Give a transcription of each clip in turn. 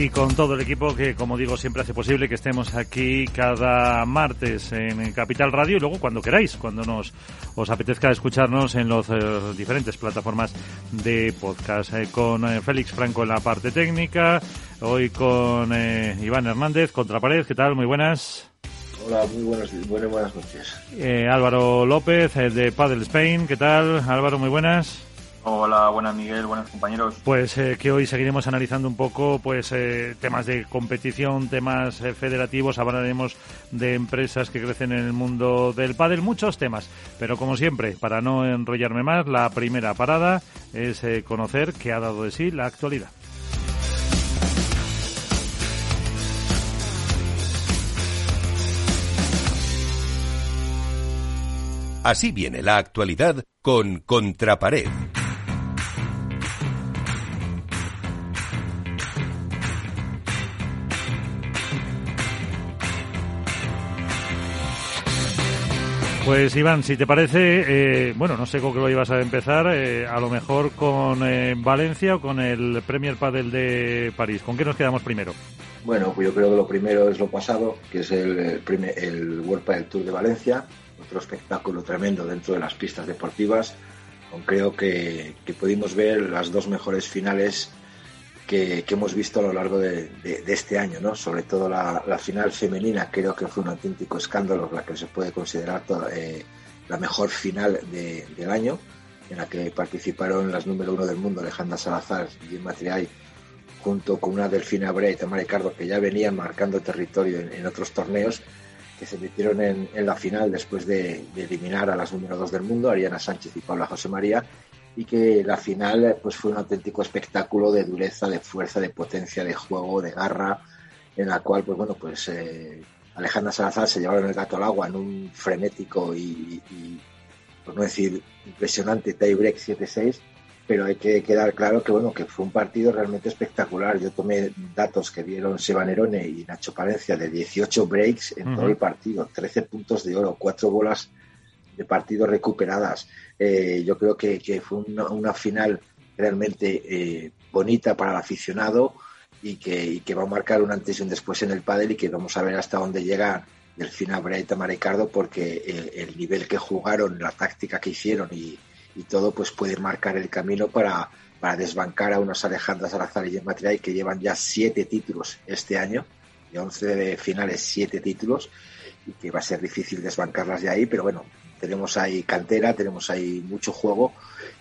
Y con todo el equipo que, como digo, siempre hace posible que estemos aquí cada martes en Capital Radio y luego cuando queráis, cuando nos os apetezca escucharnos en las eh, diferentes plataformas de podcast. Eh, con eh, Félix Franco en la parte técnica, hoy con Iván Hernández, Contrapared, ¿qué tal? Muy buenas. Hola, muy buenas, buenas, buenas noches. Álvaro López, de Padel Spain, ¿qué tal? Álvaro, muy buenas. Hola, buenas Miguel, buenos compañeros. Pues eh, que hoy seguiremos analizando un poco pues eh, temas de competición, temas eh, federativos, hablaremos de empresas que crecen en el mundo del pádel, muchos temas. Pero como siempre, para no enrollarme más, la primera parada es conocer qué ha dado de sí la actualidad. Así viene la actualidad con Contrapared. Pues Iván, si te parece, eh, bueno, no sé con qué lo ibas a empezar, eh, a lo mejor con eh, Valencia o con el Premier Padel de París. ¿Con qué nos quedamos primero? Bueno, pues yo creo que lo primero es lo pasado, que es el, el, el World Padel Tour de Valencia, otro espectáculo tremendo dentro de las pistas deportivas. Creo que pudimos ver las dos mejores finales que, hemos visto a lo largo de, este año, ¿no? Sobre todo la, final femenina, creo que fue un auténtico escándalo, la que se puede considerar eh, la mejor final del año, en la que participaron las número uno del mundo, Alejandra Salazar y Jim Matriay, junto con una Delfina Brea y Tamara Ricardo, que ya venían marcando territorio en, otros torneos, que se metieron en, la final después de, de, eliminar a las número dos del mundo, Ariana Sánchez y Paula José María, y que la final pues fue un auténtico espectáculo de dureza, de fuerza, de potencia, de juego, de garra, en la cual pues bueno pues eh, Alejandra Salazar se llevaron el gato al agua en un frenético y, por no decir impresionante tie break 7-6 pero hay que quedar claro que bueno que fue un partido realmente espectacular. Yo tomé datos que dieron Seba Nerone y Nacho Palencia de 18 breaks en todo el partido, 13 puntos de oro, 4 bolas de partidos recuperadas. Eh, yo creo que, fue una, final realmente eh, bonita para el aficionado y que, va a marcar un antes y un después en el pádel y que vamos a ver hasta dónde llega el final Breita Maricardo porque el, nivel que jugaron, la táctica que hicieron y, todo pues puede marcar el camino para, para desbancar a unos Alejandras Salazar y Material que llevan ya siete títulos este año, de 11 finales, siete títulos y que va a ser difícil desbancarlas de ahí, pero bueno, tenemos ahí cantera, tenemos ahí mucho juego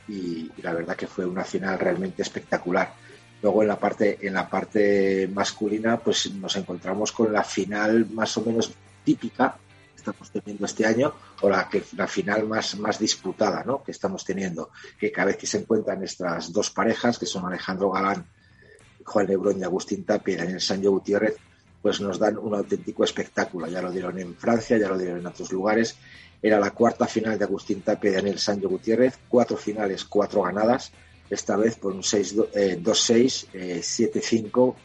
y, la verdad que fue una final realmente espectacular. Luego en la parte en la parte masculina pues nos encontramos con la final más o menos típica que estamos teniendo este año o la que la final más más disputada, ¿no? que estamos teniendo, que cada vez que se encuentran estas dos parejas que son Alejandro Galán, Juan Lebrón y Agustín Tapia y Daniel Sancho Gutiérrez pues nos dan un auténtico espectáculo. Ya lo dieron en Francia, ya lo dieron en otros lugares era la cuarta final de Agustín Tapia y Daniel Sancho Gutiérrez, cuatro finales, cuatro ganadas, esta vez por un 2-6, 7-5,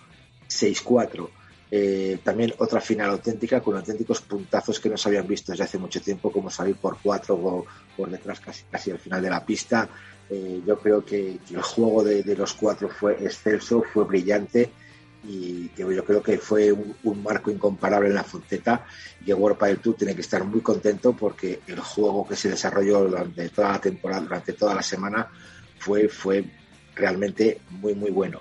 6-4. también otra final auténtica con auténticos puntazos que no se habían visto desde hace mucho tiempo, como salir por cuatro o por detrás casi, casi al final de la pista. Eh, yo creo que, el juego de, de, los cuatro fue excelso, fue brillante y yo creo que fue un, marco incomparable en la Fonteta y que World Padel Tour tiene que estar muy contento porque el juego que se desarrolló durante toda la temporada, durante toda la semana, fue, fue realmente muy, muy bueno.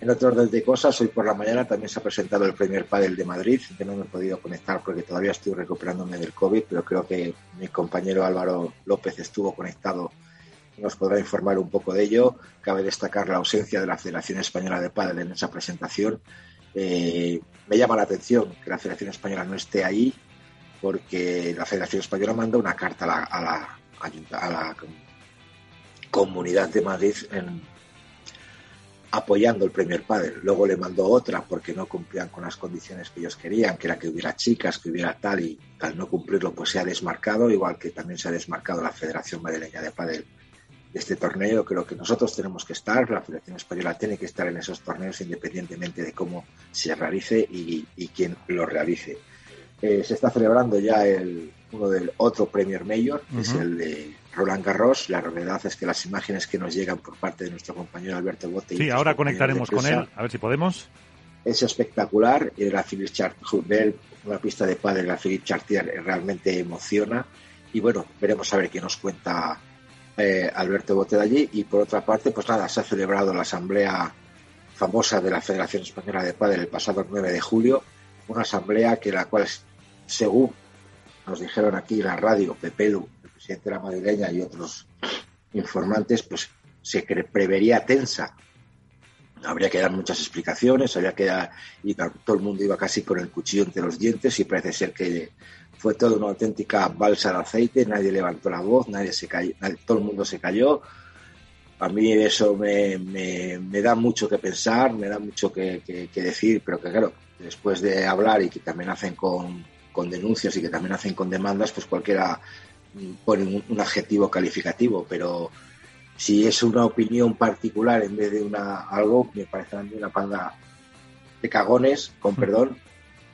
En otro orden de cosas, hoy por la mañana también se ha presentado el Premier Padel de Madrid, que no me he podido conectar porque todavía estoy recuperándome del COVID, pero creo que mi compañero Álvaro López estuvo conectado nos podrá informar un poco de ello. Cabe destacar la ausencia de la Federación Española de Padel en esa presentación. Eh, me llama la atención que la Federación Española no esté ahí, porque la Federación Española manda una carta a la, a la, Comunidad de Madrid apoyando el Premier Padel. Luego le mandó otra porque no cumplían con las condiciones que ellos querían, que era que hubiera chicas, que hubiera tal, y al no cumplirlo pues se ha desmarcado, igual que también se ha desmarcado la Federación Madrileña de Padel este torneo. Creo que nosotros tenemos que estar, la Federación Española tiene que estar en esos torneos independientemente de cómo se realice y, quién lo realice. Eh, se está celebrando ya el, uno del otro Premier Mayor, que es el de Roland Garros. La novedad es que las imágenes que nos llegan por parte de nuestro compañero Alberto Bote. Sí, ahora conectaremos con él, a ver si podemos. Es espectacular. Y la Philippe Chartier, una pista de padre, la Philippe Chartier realmente emociona. Y bueno, veremos a ver qué nos cuenta eh, Alberto Bote de allí. Y por otra parte, pues nada, se ha celebrado la asamblea famosa de la Federación Española de Padre el pasado 9 de julio. Una asamblea que la cual, según nos dijeron aquí en la radio, Pepelu, el presidente de la madrileña y otros informantes, pues se prevería tensa. Habría que dar muchas explicaciones, habría que dar, y todo el mundo iba casi con el cuchillo entre los dientes y parece ser que fue toda una auténtica balsa de aceite, nadie levantó la voz, nadie se cayó, todo el mundo se cayó. A mí eso me, me, da mucho que pensar, me da mucho que, que decir, pero que claro, después de hablar y que también hacen con, con denuncias y que también hacen con demandas, pues cualquiera pone un, adjetivo calificativo, pero si es una opinión particular en vez de una algo, me parece a mí una panda de cagones, con mm. perdón,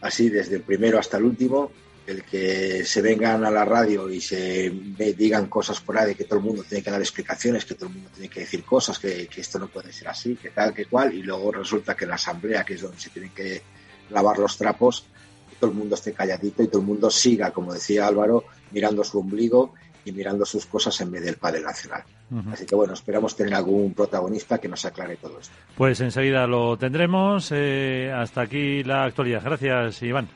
así desde el primero hasta el último, el que se vengan a la radio y se digan cosas por ahí, que todo el mundo tiene que dar explicaciones, que todo el mundo tiene que decir cosas, que, que esto no puede ser así, que tal, que cual, y luego resulta que en la asamblea, que es donde se tienen que lavar los trapos, todo el mundo esté calladito y todo el mundo siga, como decía Álvaro, mirando su ombligo y mirando sus cosas en vez del padre nacional. Así que bueno, esperamos tener algún protagonista que nos aclare todo esto. Pues enseguida lo tendremos. Eh, hasta aquí la actualidad. Gracias, Iván.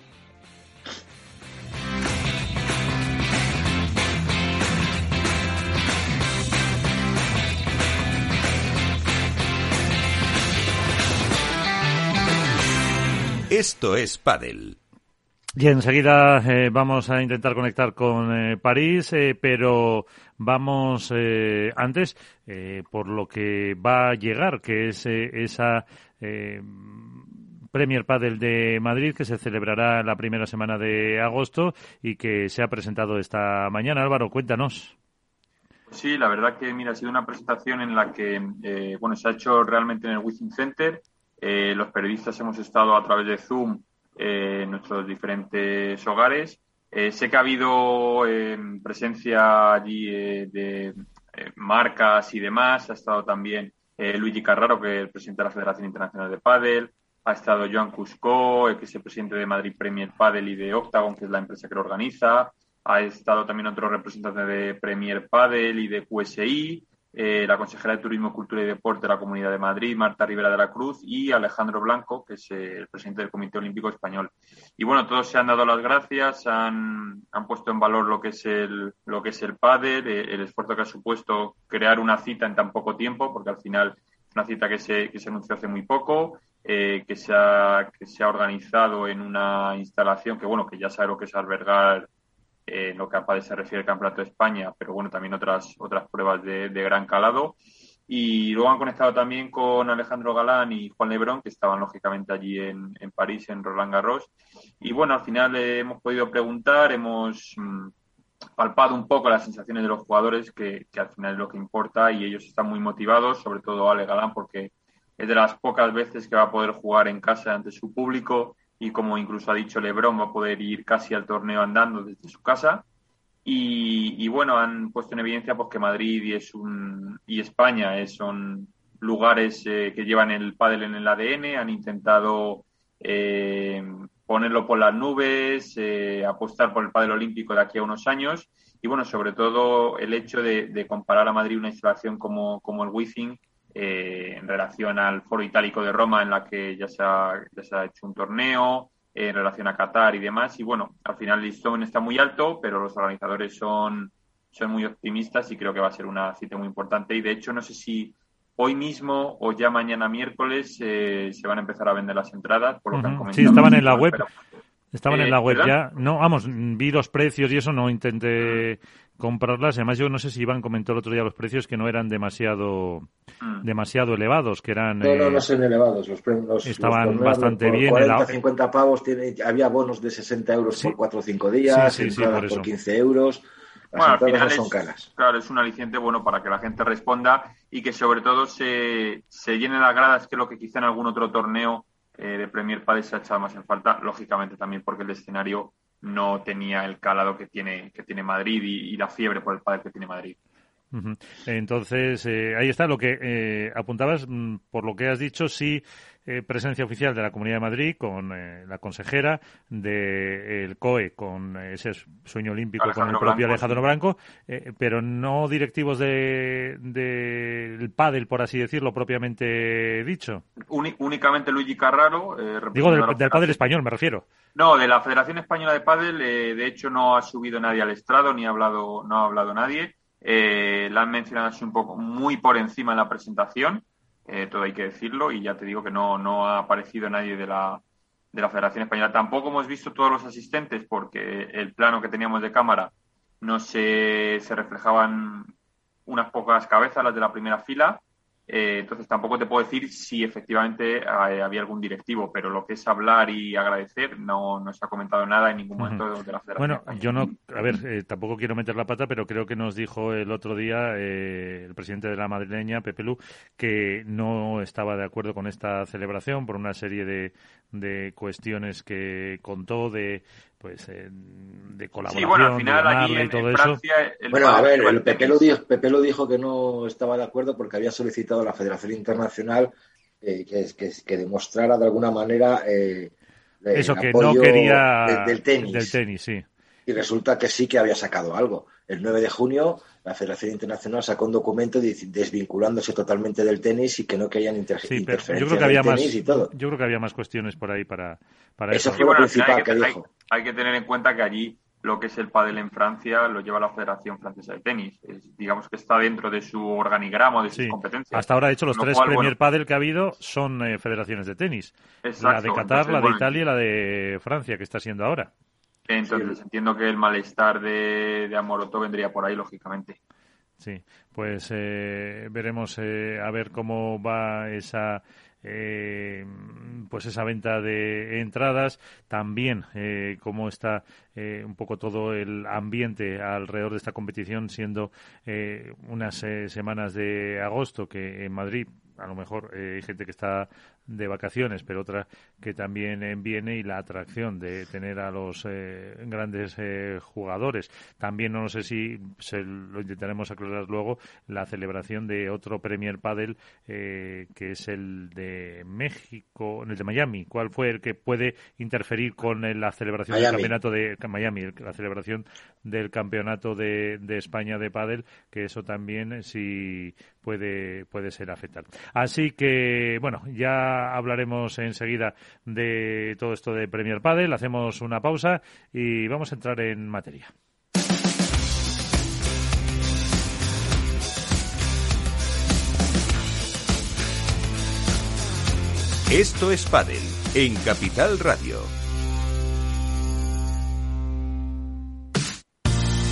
Esto es Padel. Y enseguida eh, vamos a intentar conectar con eh, París, eh, pero vamos antes por lo que va a llegar, que es esa Premier Padel de Madrid que se celebrará la primera semana de agosto y que se ha presentado esta mañana. Álvaro, cuéntanos. Sí, la verdad que mira ha sido una presentación en la que bueno se ha hecho realmente en el Wizzing Center. Los periodistas hemos estado a través de Zoom eh, en nuestros diferentes hogares. Eh, sé que ha habido eh, presencia allí de marcas y demás. Ha estado también Luigi Carraro, que es el presidente de la Federación Internacional de Padel. Ha estado Joan Cusco, que es el presidente de Madrid Premier Padel y de Octagon, que es la empresa que lo organiza. Ha estado también otro representante de Premier Padel y de QSI. Eh, la consejera de Turismo, Cultura y Deporte de la Comunidad de Madrid, Marta Rivera de la Cruz, y Alejandro Blanco, que es eh, el presidente del Comité Olímpico Español. Y bueno, todos se han dado las gracias, han, han puesto en valor lo que es el, lo que es el pádel, eh, el esfuerzo que ha supuesto crear una cita en tan poco tiempo, porque al final es una cita que se, que se anunció hace muy poco, que, se ha, que se ha organizado en una instalación que, bueno, que ya sabe lo que es albergar eh, en lo que a PADE se refiere al Campeonato de España, pero bueno, también otras, otras pruebas de, gran calado. Y luego han conectado también con Alejandro Galán y Juan Lebrón, que estaban lógicamente allí en, en París, en Roland Garros. Y bueno, al final hemos podido preguntar, hemos mm, palpado un poco las sensaciones de los jugadores, que, que, al final es lo que importa, y ellos están muy motivados, sobre todo Ale Galán, porque es de las pocas veces que va a poder jugar en casa ante su público y como incluso ha dicho Lebron, va a poder ir casi al torneo andando desde su casa. Y, bueno, han puesto en evidencia pues, que Madrid y, es un, y España es, son lugares eh, que llevan el pádel en el ADN, han intentado eh, ponerlo por las nubes, eh, apostar por el pádel olímpico de aquí a unos años y bueno, sobre todo el hecho de, comparar a Madrid una instalación como, como el Wizzing eh, en relación al Foro Itálico de Roma, en la que ya se ha, ya se ha hecho un torneo, en relación a Qatar y demás. Y bueno, al final el listón está muy alto, pero los organizadores son, son muy optimistas y creo que va a ser una cita muy importante. Y de hecho, no sé si hoy mismo o ya mañana miércoles eh, se van a empezar a vender las entradas, por lo que han comentado. Sí, estaban en la web. Estaban en la web ya. No, vamos, vi los precios y eso, no intenté comprarlas. Además, yo no sé si Iván comentó el otro día los precios que no eran demasiado mm. demasiado elevados, que eran... No, no, no son elevados. Los, estaban bastante bien. 40, 50 pavos, tiene, había bonos de 60 euros por 4 o 5 días, sí, por, por 15 euros. bueno, al final son caras. Claro, es un aliciente bueno para que la gente responda y que sobre todo se, se llenen las gradas, que es lo que quizá en algún otro torneo eh, de Premier Padel se ha echado más en falta, lógicamente también porque el escenario no tenía el calado que tiene, que tiene Madrid y, la fiebre por el padre que tiene Madrid. Entonces, eh, ahí está lo que eh, apuntabas, mm, por lo que has dicho, sí eh, presencia oficial de la Comunidad de Madrid con la consejera del COE, con ese sueño olímpico con el propio Alejandro Branco, pero no directivos del de, de pádel, por así decirlo, propiamente dicho. únicamente Luigi Carraro. Digo, del, del pádel español, me refiero. No, de la Federación Española de Pádel, de hecho, no ha subido nadie al estrado, ni ha hablado, no ha hablado nadie. Eh, la han mencionado así un poco muy por encima en la presentación, eh, todo hay que decirlo, y ya te digo que no, no ha aparecido nadie de la, de la Federación Española. Tampoco hemos visto todos los asistentes porque el plano que teníamos de cámara no se, se reflejaban unas pocas cabezas, las de la primera fila, eh, entonces tampoco te puedo decir si efectivamente eh, había algún directivo, pero lo que es hablar y agradecer no, no se ha comentado nada en ningún momento de la federación. Bueno, yo no, a ver, eh, tampoco quiero meter la pata, pero creo que nos dijo el otro día el presidente de la madrileña, Pepe Lu, que no estaba de acuerdo con esta celebración por una serie de, de cuestiones que contó de pues de colaboración sí, bueno, al final allí en, todo Francia, bueno a ver el Pepe lo, dijo, Pepe lo dijo que no estaba de acuerdo porque había solicitado a la Federación Internacional eh, que, que, que, demostrara de alguna manera eh, eso que no quería del tenis. del tenis sí. Y resulta que sí que había sacado algo. El 9 de junio la Federación Internacional sacó un documento desvinculándose totalmente del tenis y que no querían inter sí, yo creo que había más, y todo. Yo creo que había más cuestiones por ahí para, para eso. Eso fue lo principal que, dijo. Hay, que tener en cuenta que allí lo que es el pádel en Francia lo lleva la Federación Francesa de Tenis. digamos que está dentro de su organigrama, de sus competencias. Hasta ahora, de hecho, los tres Premier Padel que ha habido son eh, federaciones de tenis. la de Qatar, la de Italia y la de Francia, que está siendo ahora. Entonces entiendo que el malestar de, de Amoroto vendría por ahí, lógicamente. Sí, pues eh, veremos eh, a ver cómo va esa eh, pues esa venta de entradas, también eh, cómo está eh, un poco todo el ambiente alrededor de esta competición, siendo eh, unas semanas de agosto que en Madrid a lo mejor hay gente que está de vacaciones, pero otra que también viene y la atracción de tener a los eh, grandes eh, jugadores. También no sé si se lo intentaremos aclarar luego la celebración de otro Premier Padel eh, que es el de México, el de Miami. ¿Cuál fue el que puede interferir con la celebración del campeonato de Miami, la celebración del campeonato de, de España de Padel? Que eso también sí puede puede ser afectar. Así que bueno, ya hablaremos enseguida de todo esto de Premier Padel. Hacemos una pausa y vamos a entrar en materia. Esto es Padel en Capital Radio.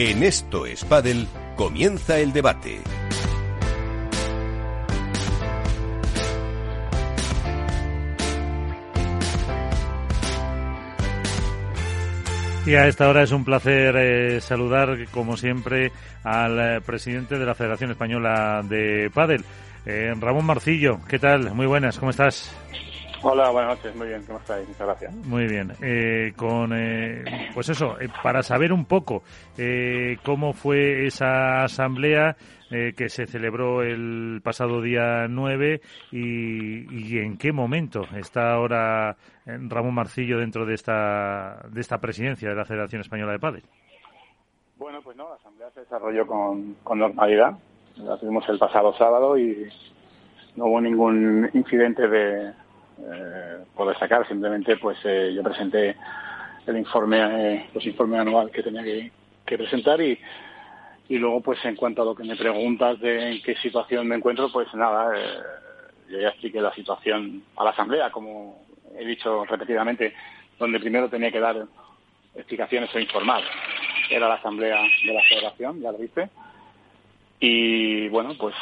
En Esto es Padel comienza el debate. Y a esta hora es un placer eh, saludar, como siempre, al eh, presidente de la Federación Española de Padel, eh, Ramón Marcillo. ¿Qué tal? Muy buenas, ¿cómo estás? Hola, buenas noches. Muy bien, ¿cómo estáis? Muchas gracias. Muy bien. Eh, con, eh, pues eso, eh, para saber un poco cómo fue esa asamblea que se celebró el pasado día 9 y, y, en qué momento está ahora Ramón Marcillo dentro de esta, de esta presidencia de la Federación Española de Padres. Bueno, pues no, la asamblea se desarrolló con, con normalidad. La tuvimos el pasado sábado y no hubo ningún incidente de eh, por destacar. Simplemente, pues eh, yo presenté el informe, eh, los informes anual que tenía que, presentar y, y luego, pues en cuanto a lo que me preguntas de en qué situación me encuentro, pues nada, eh, yo ya expliqué la situación a la Asamblea, como he dicho repetidamente, donde primero tenía que dar explicaciones o informar. Era la Asamblea de la Federación, ya lo viste. Y bueno, pues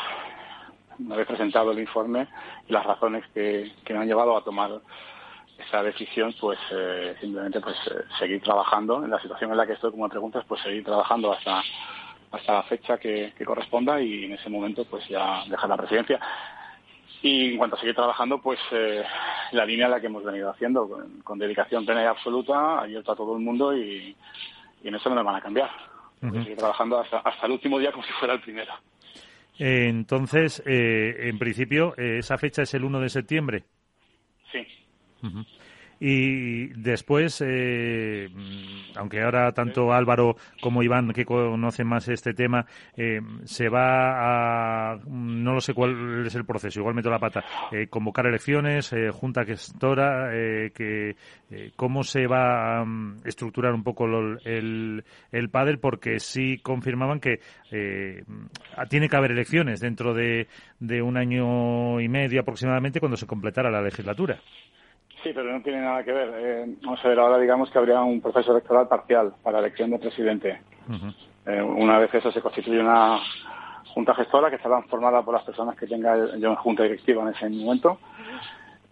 una vez presentado el informe y las razones que, me han llevado a tomar esa decisión, pues eh, simplemente pues eh, seguir trabajando en la situación en la que estoy, como preguntas, pues seguir trabajando hasta hasta la fecha que, corresponda y en ese momento pues ya dejar la presidencia. Y en cuanto a seguir trabajando, pues eh, la línea en la que hemos venido haciendo, con, dedicación plena y absoluta, abierto a todo el mundo y, en eso no me van a cambiar. Seguir trabajando hasta, hasta el último día como si fuera el primero entonces, eh, en principio, eh, ¿esa fecha es el 1 de septiembre? Sí. Y después, eh, aunque ahora tanto Álvaro como Iván, que conocen más este tema, eh, se va a, no lo sé cuál es el proceso, igual meto la pata, eh, convocar elecciones, junta gestora, que, cómo se va a mm, estructurar un poco el, el pádel, porque sí confirmaban que tiene que haber elecciones dentro de, de un año y medio aproximadamente cuando se completara la legislatura. Sí, pero no tiene nada que ver. Eh, vamos a ver, ahora digamos que habría un proceso electoral parcial para la elección de presidente. Eh, una vez eso se constituye una junta gestora que estará formada por las personas que tenga yo en junta directiva en ese momento.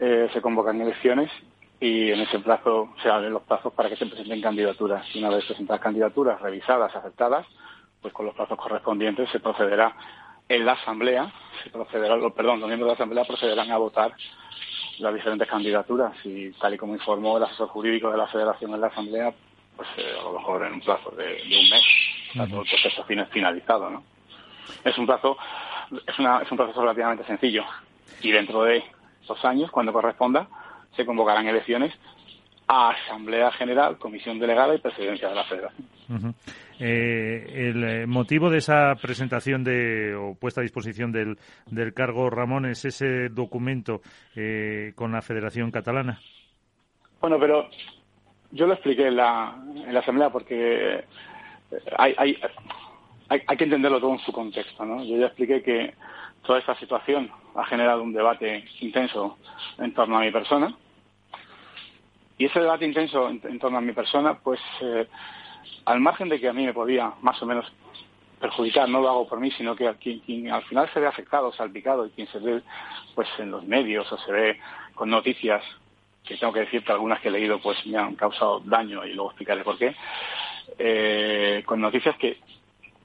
Eh, se convocan elecciones y en ese plazo se abren los plazos para que se presenten candidaturas. Y una vez presentadas candidaturas revisadas, aceptadas, pues con los plazos correspondientes se procederá en la asamblea, se procederá, perdón, los miembros de la asamblea procederán a votar las diferentes candidaturas y tal y como informó el asesor jurídico de la Federación en la Asamblea, pues eh, a lo mejor en un plazo de, un mes está todo el proceso finalizado, ¿no? Es un plazo, es, una, es un proceso relativamente sencillo y dentro de dos años, cuando corresponda, se convocarán elecciones a Asamblea General, Comisión Delegada y Presidencia de la Federación. Eh, el eh, motivo de esa presentación de, o puesta a disposición del, del cargo, Ramón, es ese documento eh, con la Federación Catalana. Bueno, pero yo lo expliqué en la, en la Asamblea porque hay, hay, hay, que entenderlo todo en su contexto. ¿no? Yo ya expliqué que toda esta situación ha generado un debate intenso en torno a mi persona. Y ese debate intenso en, torno a mi persona, pues al margen de que a mí me podía más o menos perjudicar, no lo hago por mí, sino que quien, al final se ve afectado, salpicado, y quien se ve pues en los medios o se ve con noticias, que tengo que decir que algunas que he leído pues me han causado daño y luego explicaré por qué, eh, con noticias que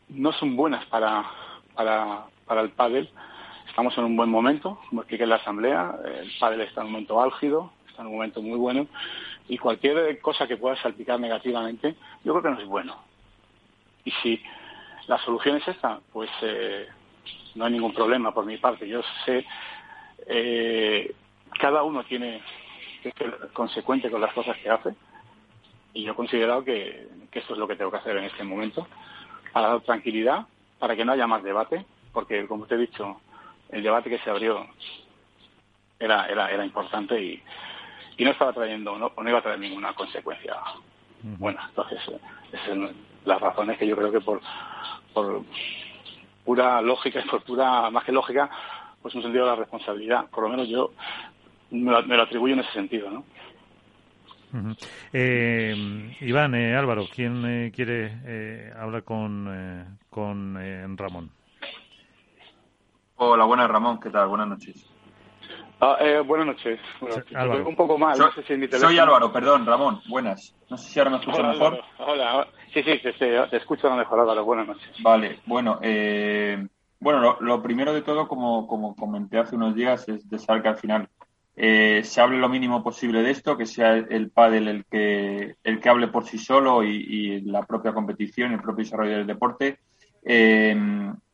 no son buenas para, para, para el pádel. Estamos en un buen momento, como expliqué en la asamblea, el pádel está en un momento álgido, está en un momento muy bueno y cualquier cosa que pueda salpicar negativamente, yo creo que no es bueno. Y si la solución es esta, pues eh, no hay ningún problema por mi parte. Yo sé, eh, cada uno tiene que ser consecuente con las cosas que hace y yo he considerado que, que esto es lo que tengo que hacer en este momento para dar tranquilidad, para que no haya más debate, porque como te he dicho, el debate que se abrió era, era, era importante y, y no estaba trayendo, no, no iba a traer ninguna consecuencia buena. Entonces, eh, esas son las razones que yo creo que por, por pura lógica y por pura, más que lógica, pues un sentido de la responsabilidad. Por lo menos yo me lo, atribuyo en ese sentido, ¿no? eh, Iván, eh, Álvaro, ¿quién eh, quiere eh, hablar con, con Ramón? Hola, buenas Ramón, ¿qué tal? Buenas noches. Ah, eh, buenas noches. un poco mal. Soy, no sé si mi teléfono... soy Álvaro, perdón, Ramón. Buenas. No sé si ahora me escuchas mejor. Hola, Sí, sí, te, te, escucho mejor, Álvaro. Buenas noches. Vale, bueno, eh, bueno, lo, primero de todo, como, como comenté hace unos días, es de saber que al final eh, se hable lo mínimo posible de esto, que sea el pádel el que, el que hable por sí solo y, la propia competición, el propio desarrollo del deporte. Eh,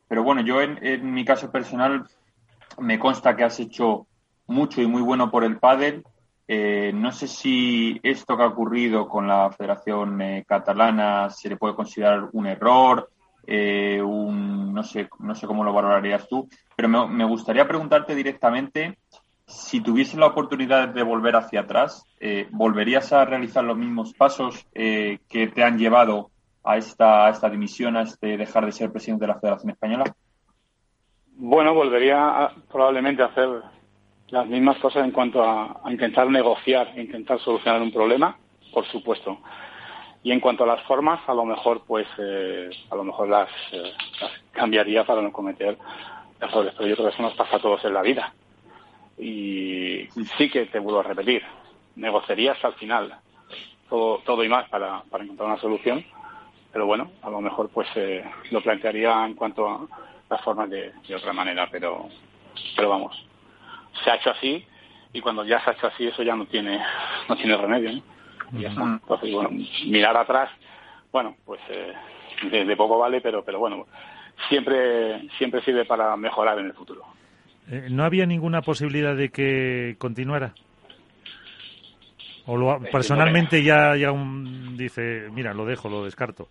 pero bueno, yo en, mi caso personal me consta que has hecho mucho y muy bueno por el pádel. Eh, no sé si esto que ha ocurrido con la Federación Catalana se le puede considerar un error, un, no, sé, no sé cómo lo valorarías tú, pero me, gustaría preguntarte directamente si tuviese la oportunidad de volver hacia atrás, eh, ¿volverías a realizar los mismos pasos eh, que te han llevado a esta, esta dimisión, a este dejar de ser presidente de la Federación Española? Bueno, volvería probablemente a hacer las mismas cosas en cuanto a, intentar negociar, intentar solucionar un problema, por supuesto. Y en cuanto a las formas, a lo mejor, pues, eh, a lo mejor las, las cambiaría para no cometer errores. Pero yo creo que eso nos pasa a todos en la vida y sí que te vuelvo a repetir, negociaría hasta el final todo, todo y más para, para encontrar una solución, pero bueno, a lo mejor pues eh, lo plantearía en cuanto a las formas de, otra manera, pero, pero vamos, se ha hecho así y cuando ya se ha hecho así eso ya no tiene, no tiene remedio, Y ya está. Entonces, bueno, mirar atrás, bueno, pues eh, de, poco vale, pero, pero bueno, siempre, siempre sirve para mejorar en el futuro. Eh, ¿No había ninguna posibilidad de que continuara? ¿O lo, personalmente ya, ya dice, mira, lo dejo, lo descarto?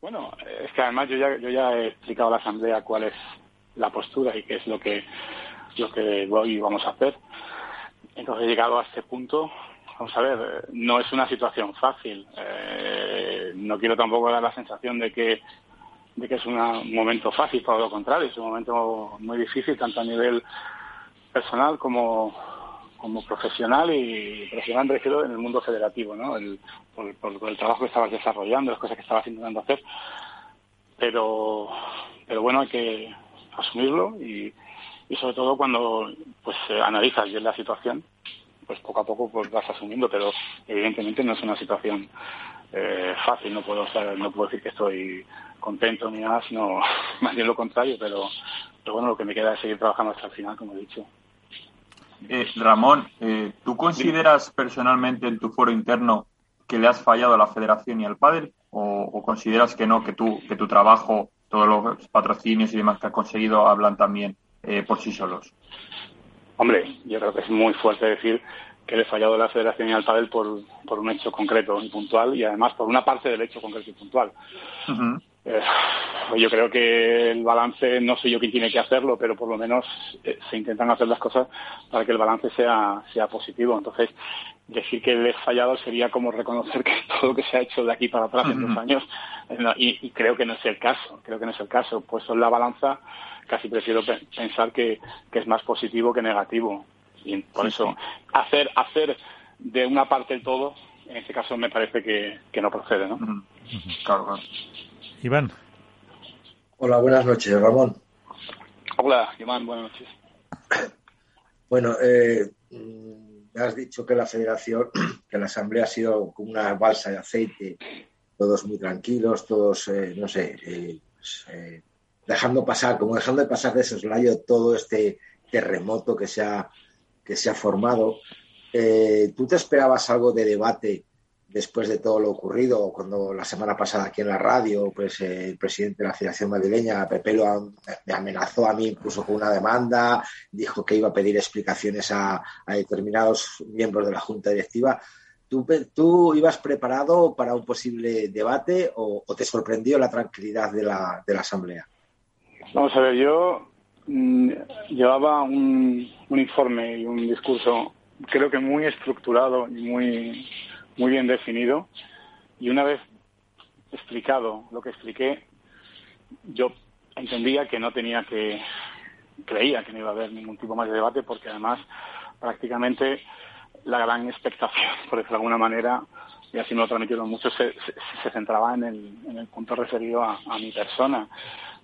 Bueno, es que además yo ya, yo ya he explicado a la Asamblea cuál es la postura y qué es lo que, lo que hoy vamos a hacer. Entonces, llegado a este punto, vamos a ver, no es una situación fácil. Eh, no quiero tampoco dar la sensación de que de que es un momento fácil, todo lo contrario, es un momento muy difícil, tanto a nivel personal como, como profesional y profesional me refiero en el mundo federativo, ¿no? El, por, por, el trabajo que estabas desarrollando, las cosas que estabas intentando hacer. Pero, pero bueno, hay que asumirlo y, y sobre todo cuando pues analizas bien la situación, pues poco a poco pues vas asumiendo, pero evidentemente no es una situación eh, fácil, no puedo, no puedo decir que estoy contento ni nada, sino más bien lo contrario, pero, pero bueno, lo que me queda es seguir trabajando hasta el final, como he dicho. Eh, Ramón, eh, ¿tú consideras personalmente en tu foro interno que le has fallado a la federación y al pádel o, consideras que no, que, tú, que tu trabajo, todos los patrocinios y demás que has conseguido hablan también eh, por sí solos? Hombre, yo creo que es muy fuerte decir que le he fallado a la federación y al pádel por, por un hecho concreto y puntual y además por una parte del hecho concreto y puntual. Eh, yo creo que el balance, no sé yo quién tiene que hacerlo, pero por lo menos eh, se intentan hacer las cosas para que el balance sea, sea positivo. Entonces, decir que he fallado sería como reconocer que todo lo que se ha hecho de aquí para atrás en dos años, eh, y, creo que no es el caso, creo que no es el caso. Pues en la balanza casi prefiero pensar que, es más positivo que negativo. Y por eso, hacer, hacer de una parte el todo, en este caso me parece que, no procede, ¿no? Claro, claro. Iván. Hola, buenas noches, Ramón. Hola, Iván, buenas noches. Bueno, eh, me has dicho que la federación, que la asamblea ha sido como una balsa de aceite, todos muy tranquilos, todos, eh, no sé, eh, pues, dejando pasar, como dejando de pasar de soslayo todo este terremoto que se ha, que se ha formado. ¿Tú te esperabas algo de debate después de todo lo ocurrido, cuando la semana pasada aquí en la radio, pues eh, el presidente de la Federación Madrileña, Pepe, lo me amenazó a mí incluso con una demanda, dijo que iba a pedir explicaciones a, determinados miembros de la Junta Directiva. ¿Tú, ¿Tú, ibas preparado para un posible debate o, te sorprendió la tranquilidad de la, de la Asamblea? Vamos a ver, yo mm, llevaba un, un informe y un discurso creo que muy estructurado y muy muy bien definido y una vez explicado lo que expliqué, yo entendía que no tenía que, creía que no iba a haber ningún tipo más de debate porque además prácticamente la gran expectación, por decirlo de alguna manera, y así me lo transmitieron muchos, se, se, centraba en el, en el punto referido a, a mi persona.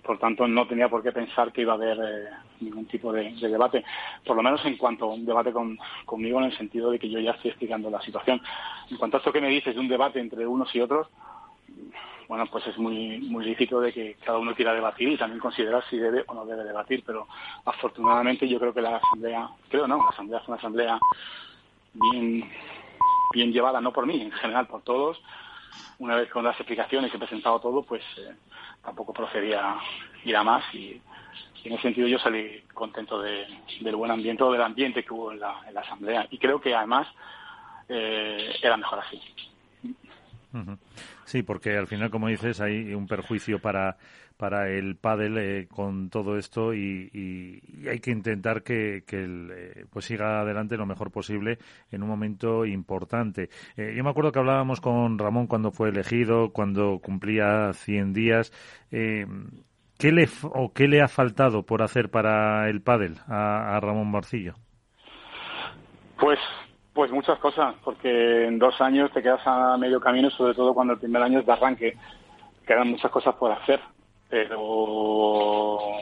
Por tanto, no tenía por qué pensar que iba a haber eh, ningún tipo de, debate, por lo menos en cuanto a un debate conmigo en el sentido de que yo ya estoy explicando la situación. En cuanto a esto que me dices de un debate entre unos y otros, bueno, pues es muy, muy lícito de que cada uno quiera debatir y también considerar si debe o no debe debatir, pero afortunadamente yo creo que la asamblea, creo no, la asamblea es una asamblea bien, bien llevada, no por mí, en general por todos. Una vez con las explicaciones he presentado todo, pues eh, tampoco procedía ir a más y, en ese sentido yo salí contento de, del buen ambiente o del ambiente que hubo en la, en la asamblea y creo que además eh, era mejor así. Sí, porque al final, como dices, hay un perjuicio para, para el pádel eh, con todo esto y, hay que intentar que, eh, pues siga adelante lo mejor posible en un momento importante. Eh, yo me acuerdo que hablábamos con Ramón cuando fue elegido, cuando cumplía 100 días. ¿Qué le o qué le ha faltado por hacer para el pádel a, a Ramón Marcillo? Pues pues muchas cosas, porque en dos años te quedas a medio camino, sobre todo cuando el primer año es de arranque. Quedan muchas cosas por hacer, pero,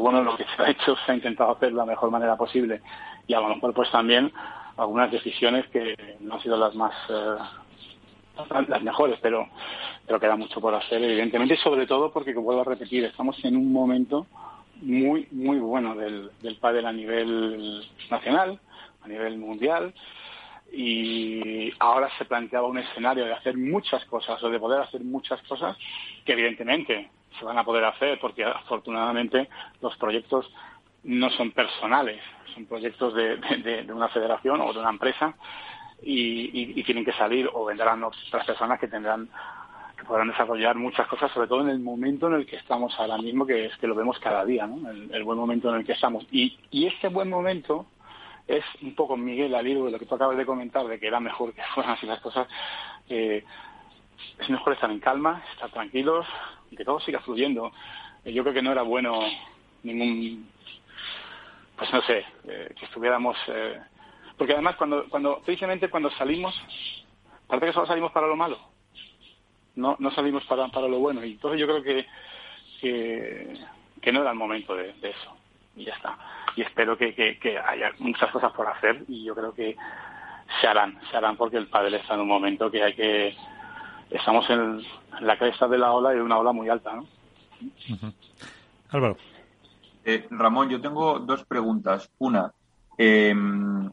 bueno, lo que se ha hecho se ha intentado hacer de la mejor manera posible. Y a lo mejor pues también algunas decisiones que no han sido las más eh, las mejores, pero, pero queda mucho por hacer, evidentemente, sobre todo porque, como vuelvo a repetir, estamos en un momento muy, muy bueno del, del pádel a nivel nacional, a nivel mundial, y ahora se planteaba un escenario de hacer muchas cosas o de poder hacer muchas cosas que evidentemente se van a poder hacer porque afortunadamente los proyectos no son personales, son proyectos de, de, una federación o de una empresa y, y, tienen que salir o vendrán otras personas que tendrán que podrán desarrollar muchas cosas, sobre todo en el momento en el que estamos ahora mismo, que es que lo vemos cada día, ¿no? el, el buen momento en el que estamos. Y, y este buen momento es un poco, Miguel, al hilo de lo que tú acabas de comentar, de que era mejor que fueran así las cosas, eh, es mejor estar en calma, estar tranquilos que todo siga fluyendo. Eh, yo creo que no era bueno ningún, pues no sé, eh, que estuviéramos... porque además, cuando, cuando precisamente cuando salimos, parece que solo salimos para lo malo, no, no salimos para, para lo bueno. Y entonces yo creo que, que, no era el momento de eso. Y ya está y espero que, que, haya muchas cosas por hacer y yo creo que se harán, se harán porque el padre está en un momento que hay que estamos en la cresta de la ola y una ola muy alta, ¿no? Álvaro. Eh, Ramón, yo tengo dos preguntas. Una, em,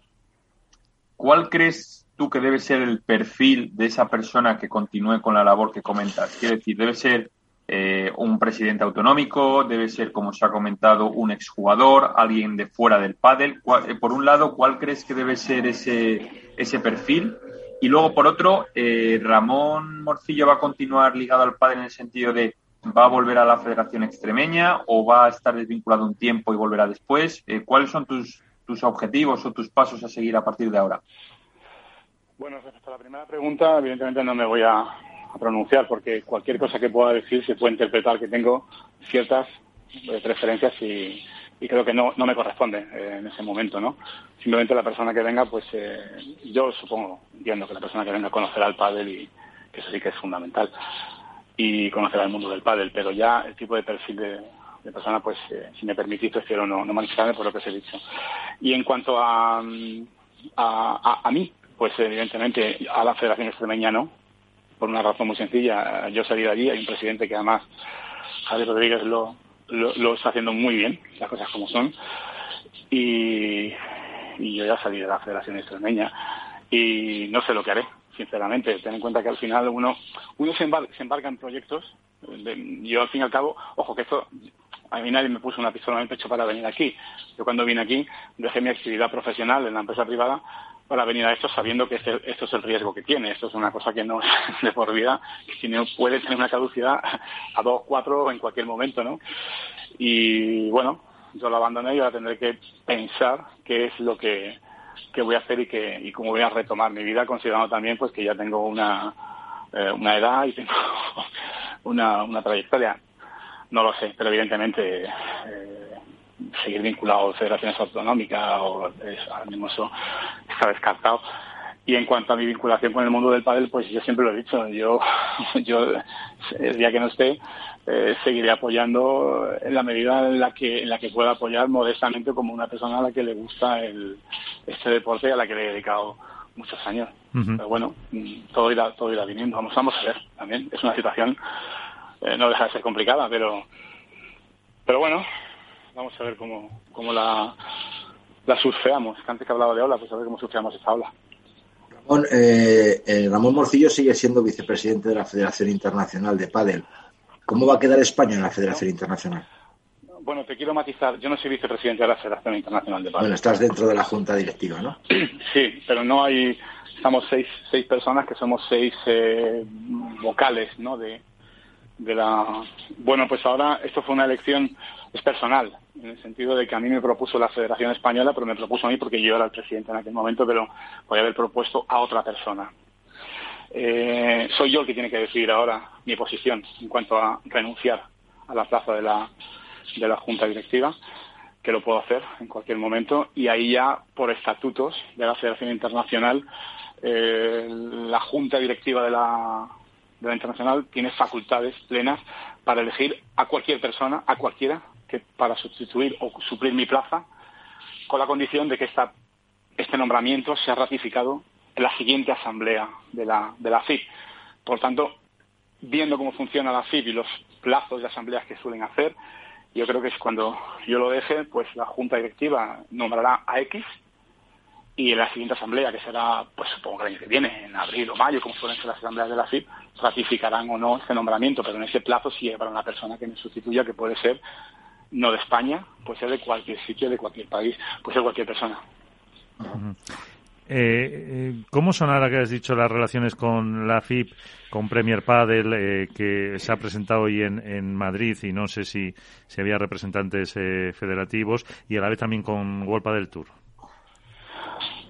¿cuál crees tú que debe ser el perfil de esa persona que continúe con la labor que comentas? Quiero decir, ¿debe ser eh, un presidente autonómico, debe ser, como se ha comentado, un exjugador, alguien de fuera del pádel. Eh, por un lado, ¿cuál crees que debe ser ese, ese perfil? Y luego, por otro, eh, ¿Ramón Morcillo va a continuar ligado al pádel en el sentido de va a volver a la Federación Extremeña o va a estar desvinculado un tiempo y volverá después? ¿Cuáles son tus, tus objetivos o tus pasos a seguir a partir de ahora? Bueno, respecto a la primera pregunta, evidentemente no me voy a a pronunciar, porque cualquier cosa que pueda decir se puede interpretar que tengo ciertas eh, preferencias y, creo que no, no me corresponde eh, en ese momento, ¿no? Simplemente la persona que venga, pues eh, yo supongo, entiendo que la persona que venga conocerá el pádel y que eso sí que es fundamental y conocerá el mundo del pádel, pero ya el tipo de perfil de, persona, pues si me permitís, prefiero no, no manifestarme por lo que os he dicho. Y en cuanto a, a, a, mí, pues evidentemente a la Federación Extremeña no, por una razón muy sencilla. Yo salí de allí, hay un presidente que además, Javier Rodríguez, lo, lo, está haciendo muy bien, las cosas como son, y, yo ya salí de la Federación Extremeña y no sé lo que haré, sinceramente. Ten en cuenta que al final uno, uno se, embarca, en proyectos. yo al fin y al cabo, ojo que esto a mí nadie me puso una pistola en el pecho para venir aquí. Yo cuando vine aquí dejé mi actividad profesional en la empresa privada para venir a esto sabiendo que este, esto es el riesgo que tiene. Esto es una cosa que no es de por vida, que no puede tener una caducidad a dos, cuatro en cualquier momento, ¿no? Y bueno, yo lo abandoné y ahora tendré que pensar qué es lo que, voy a hacer y, que, y cómo voy a retomar mi vida, considerando también pues que ya tengo una, eh, una edad y tengo una, una trayectoria. No lo sé, pero evidentemente eh, seguir vinculado a federaciones autonómicas o es, ahora mismo eso está descartado. Y en cuanto a mi vinculación con el mundo del pádel, pues yo siempre lo he dicho, yo, yo el día que no esté, eh, seguiré apoyando en la medida en la que en la que pueda apoyar modestamente como una persona a la que le gusta el, este deporte y a la que le he dedicado muchos años. Pero bueno, todo irá, todo irá viniendo. Vamos, vamos a ver también. Es una situación, eh, no deja de ser complicada, pero, pero bueno, vamos a ver cómo, cómo la, la surfeamos. Que antes que hablaba de ola, pues a ver cómo surfeamos esa ola. Ramón, eh, eh, Ramón Morcillo sigue siendo vicepresidente de la Federación Internacional de Padel. ¿Cómo va a quedar España en la Federación Internacional? Bueno, te quiero matizar. Yo no soy vicepresidente de la Federación Internacional de Padel. Bueno, estás dentro de la junta directiva, ¿no? Sí, pero no hay. Estamos seis, seis personas que somos seis eh, vocales, ¿no? De, de la. Bueno, pues ahora esto fue una elección es personal, en el sentido de que a mí me propuso la Federación Española, pero me propuso a mí porque yo era el presidente en aquel momento, pero podía haber propuesto a otra persona. Eh, soy yo el que tiene que decidir ahora mi posición en cuanto a renunciar a la plaza de la, de la Junta Directiva, que lo puedo hacer en cualquier momento, y ahí ya, por estatutos de la Federación Internacional, eh, la Junta Directiva de la, de la Internacional tiene facultades plenas para elegir a cualquier persona, a cualquiera, para sustituir o suplir mi plaza, con la condición de que esta, este nombramiento sea ratificado en la siguiente asamblea de la, de la FIP. Por tanto, viendo cómo funciona la FIP y los plazos de asambleas que suelen hacer, yo creo que es cuando yo lo deje, pues la Junta Directiva nombrará a X y en la siguiente asamblea, que será, pues supongo que el año que viene, en abril o mayo, como suelen ser las asambleas de la FIP, ratificarán o no este nombramiento, pero en ese plazo sí para una persona que me sustituya, que puede ser no de España, puede ser de cualquier sitio, de cualquier país, puede ser cualquier persona. Eh, eh, ¿Cómo son ahora que has dicho las relaciones con la FIP, con Premier Padel, eh, que se ha presentado hoy en, Madrid y no sé si, si había representantes federativos, y a la vez también con World del Tour?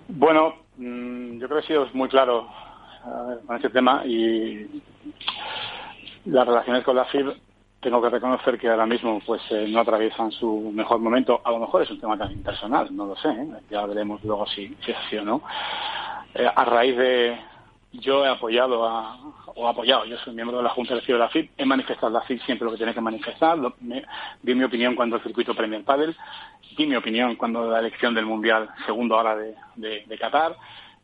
Bueno, mm, yo creo que he sido muy claro con este tema y las relaciones con la FIP tengo que reconocer que ahora mismo pues eh, no atraviesan su mejor momento. A lo mejor es un tema también personal, no lo sé. ¿eh? Ya veremos luego si, si es así o no. Eh, a raíz de yo he apoyado a, o apoyado, yo soy miembro de la Junta de la FIP, he manifestado la FIP siempre lo que tiene que manifestar, di mi opinión cuando el circuito Premier Padel, di mi opinión cuando la elección del Mundial segundo hora de, de, Qatar,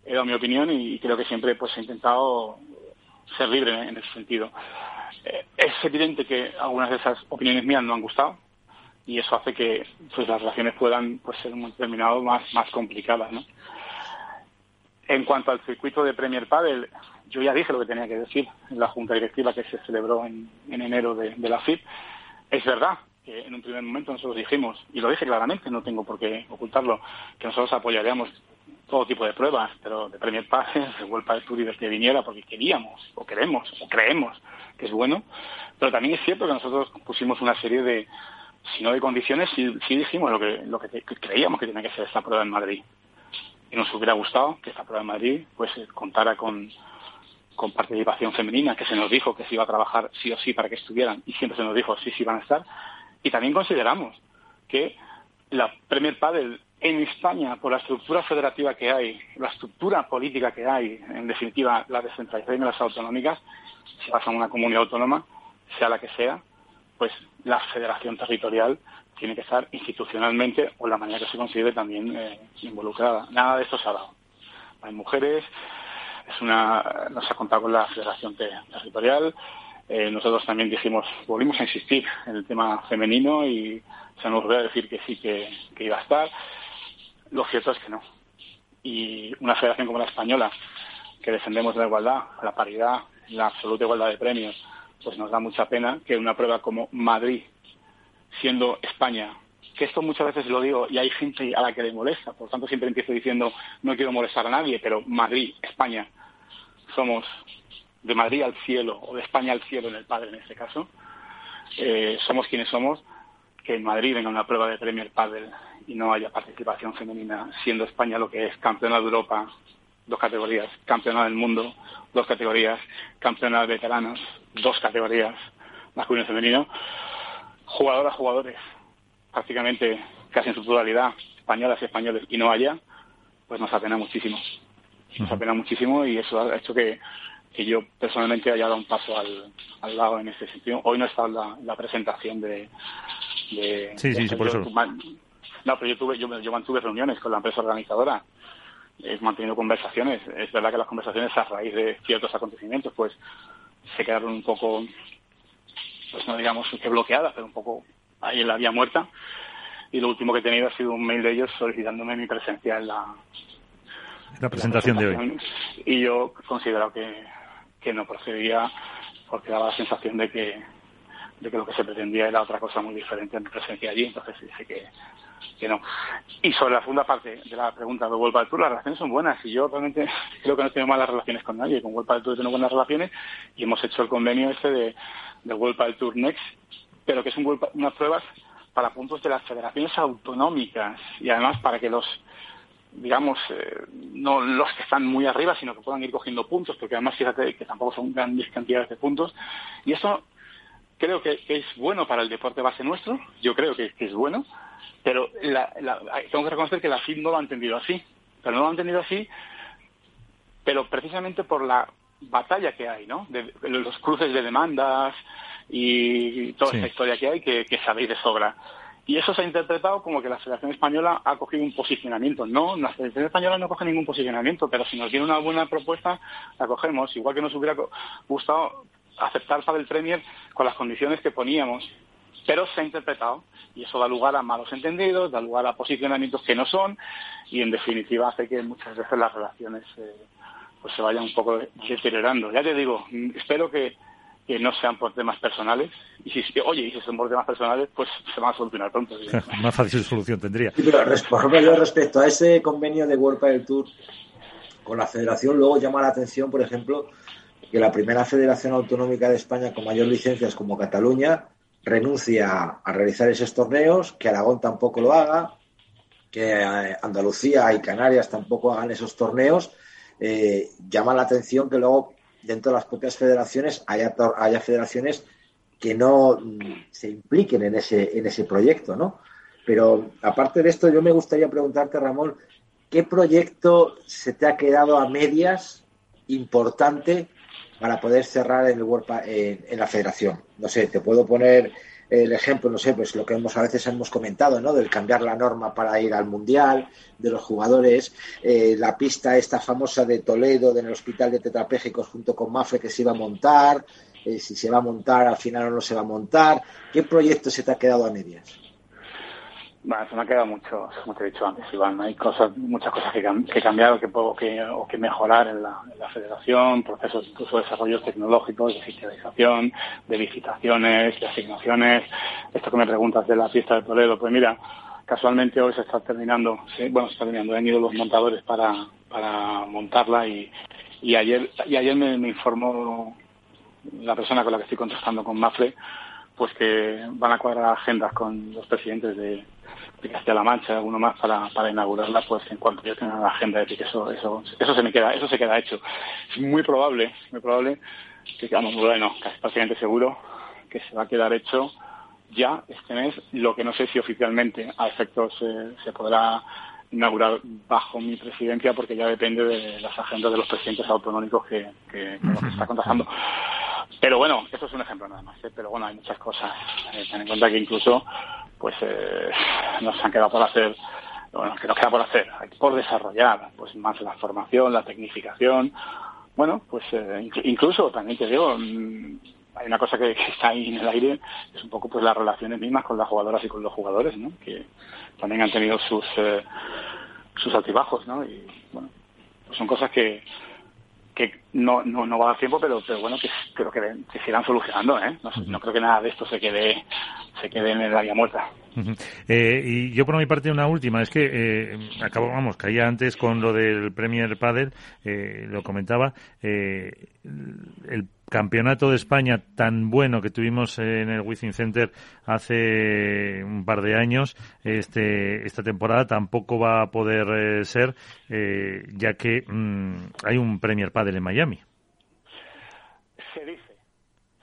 he dado mi opinión y, creo que siempre pues he intentado ser libre en ese sentido. Eh, es evidente que algunas de esas opiniones mías no han gustado y eso hace que pues, las relaciones puedan pues, ser en un determinado más, más complicadas. ¿no? En cuanto al circuito de Premier Padel, yo ya dije lo que tenía que decir en la junta directiva que se celebró en, enero de, la FIP. Es verdad que en un primer momento nosotros dijimos, y lo dije claramente, no tengo por qué ocultarlo, que nosotros apoyaríamos todo tipo de pruebas, pero de Premier Padel, de World Padel Tour y de que viniera porque queríamos, o queremos, o creemos que es bueno, pero también es cierto que nosotros pusimos una serie de, si no de condiciones, sí, dijimos lo que, lo que creíamos que tenía que ser esta prueba en Madrid. Y nos hubiera gustado que esta prueba en Madrid pues eh, contara con, con participación femenina, que se nos dijo que se iba a trabajar sí o sí para que estuvieran, y siempre se nos dijo sí, sí van a estar. Y también consideramos que la Premier Padel en España, por la estructura federativa que hay, la estructura política que hay, en definitiva la descentralización de las autonómicas, si pasa a una comunidad autónoma, sea la que sea, pues la federación territorial tiene que estar institucionalmente o la manera que se considere también eh, involucrada. Nada de esto se ha dado. Hay mujeres, es una, nos ha contado con la federación territorial. Eh, nosotros también dijimos, volvimos a insistir en el tema femenino y se nos volvió a decir que sí que iba a estar. Lo cierto es que no. Y una federación como la española, que defendemos la igualdad, la paridad, la absoluta igualdad de premios, pues nos da mucha pena que una prueba como Madrid, siendo España, que esto muchas veces lo digo y hay gente a la que le molesta, por tanto siempre empiezo diciendo no quiero molestar a nadie, pero Madrid, España, somos de Madrid al cielo o de España al cielo en el padre en este caso, eh, somos quienes somos, que en Madrid venga una prueba de Premier Padel y no haya participación femenina, siendo España lo que es campeona de Europa, dos categorías, campeona del mundo, dos categorías, campeona de veteranos, dos categorías, masculino y femenino, jugadoras, jugadores, prácticamente casi en su totalidad, españolas y españoles, y no haya, pues nos apena muchísimo. Nos apena muchísimo y eso ha hecho que, que yo personalmente haya dado un paso al, al lado en este sentido. Hoy no está la, la presentación de... de sí, sí, por eso. No, pero yo, tuve, yo, yo mantuve reuniones con la empresa organizadora he mantenido conversaciones. Es verdad que las conversaciones a raíz de ciertos acontecimientos, pues se quedaron un poco, pues no digamos que bloqueadas, pero un poco ahí en la vía muerta. Y lo último que he tenido ha sido un mail de ellos solicitándome mi presencia en la, la presentación, de hoy. Y yo considero que, que no procedía porque daba la sensación de que, de que lo que se pretendía era otra cosa muy diferente a mi presencia allí. Entonces dije que no. Y sobre la segunda parte de la pregunta de World Tour, las relaciones son buenas y yo realmente creo que no tengo malas relaciones con nadie. Con World Tour tengo buenas relaciones y hemos hecho el convenio este de, de World Tour Next, pero que es un, unas pruebas para puntos de las federaciones autonómicas y además para que los digamos, eh, no los que están muy arriba, sino que puedan ir cogiendo puntos, porque además fíjate que tampoco son grandes cantidades de puntos. Y eso creo que, es bueno para el deporte base nuestro, yo creo que, es bueno, pero tengo que reconocer que la FIB no lo ha entendido así. Pero no lo ha entendido así, pero precisamente por la batalla que hay, ¿no? De, los cruces de demandas y toda esta historia que hay que, que sabéis de sobra. Y eso se ha interpretado como que la Federación Española ha cogido un posicionamiento. No, la Federación Española no coge ningún posicionamiento, pero si nos tiene una buena propuesta, la cogemos. Igual que nos hubiera gustado aceptar para el Premier con las condiciones que poníamos. Pero se ha interpretado y eso da lugar a malos entendidos, da lugar a posicionamientos que no son y en definitiva hace que muchas veces las relaciones eh, pues se vayan un poco deteriorando. Ya te digo, espero que que no sean por temas personales. Y si, oye, y si son por temas personales, pues se van a solucionar pronto. Más fácil solución tendría. Sí, pero respecto a ese convenio de World del Tour con la federación, luego llama la atención, por ejemplo, que la primera federación autonómica de España con mayor licencias como Cataluña renuncia a realizar esos torneos, que Aragón tampoco lo haga, que eh, Andalucía y Canarias tampoco hagan esos torneos. Eh, llama la atención que luego dentro de las propias federaciones haya, haya federaciones que no mm, se impliquen en ese, en ese proyecto, ¿no? Pero aparte de esto, yo me gustaría preguntarte, Ramón, ¿qué proyecto se te ha quedado a medias importante para poder cerrar en, el en la federación? No sé, te puedo poner el ejemplo, no sé, pues lo que hemos a veces hemos comentado, ¿no? Del cambiar la norma para ir al mundial, de los jugadores, eh, la pista esta famosa de Toledo, del hospital de tetrapléjicos junto con Mafre que se iba a montar, eh, si se va a montar al final o no se va a montar. ¿Qué proyecto se te ha quedado a medias? Bueno, se me ha quedado mucho, como te he dicho antes, Iván. Hay cosas, muchas cosas que, que cambiar o que, que, o que mejorar en la, federación, procesos incluso de desarrollos tecnológicos, de digitalización, de licitaciones, de asignaciones. Esto que me preguntas de la fiesta de Toledo, pues mira, casualmente hoy se está terminando, bueno, se está terminando, han ido los montadores para, para montarla y, y ayer, y ayer me, me informó la persona con la que estoy contactando con Mafre, pues que van a cuadrar agendas con los presidentes de, de Castilla-La Mancha, alguno más para, para inaugurarla, pues en cuanto yo tenga la agenda, de que eso, eso, eso se me queda, eso se queda hecho. Es muy probable, muy probable que, digamos, bueno, casi prácticamente seguro que se va a quedar hecho ya este mes, lo que no sé si oficialmente a efectos eh, se podrá inaugurar bajo mi presidencia porque ya depende de las agendas de los presidentes autonómicos que, que, que está contactando. Pero bueno, esto es un ejemplo nada más, ¿eh? pero bueno, hay muchas cosas. Eh, ten en cuenta que incluso pues eh, nos han quedado por hacer, bueno, que nos queda por hacer, hay por desarrollar, pues más la formación, la tecnificación. Bueno, pues eh, incluso también te digo, mm, hay una cosa que, está ahí en el aire, es un poco pues las relaciones mismas con las jugadoras y con los jugadores, ¿no? Que también han tenido sus eh, sus altibajos, ¿no? Y bueno, pues son cosas que que no, no, no va a dar tiempo, pero, pero bueno, que creo que, que se irán solucionando, ¿eh? No, creo que nada de esto se quede, se quede en el área muerta. Eh, y yo por mi parte una última, es que eh, acabo, vamos, caía antes con lo del Premier Padel, eh, lo comentaba, eh, el campeonato de España tan bueno que tuvimos en el Wizzing Center hace un par de años, este, esta temporada tampoco va a poder eh, ser, eh, ya que mm, hay un Premier Padel en Miami.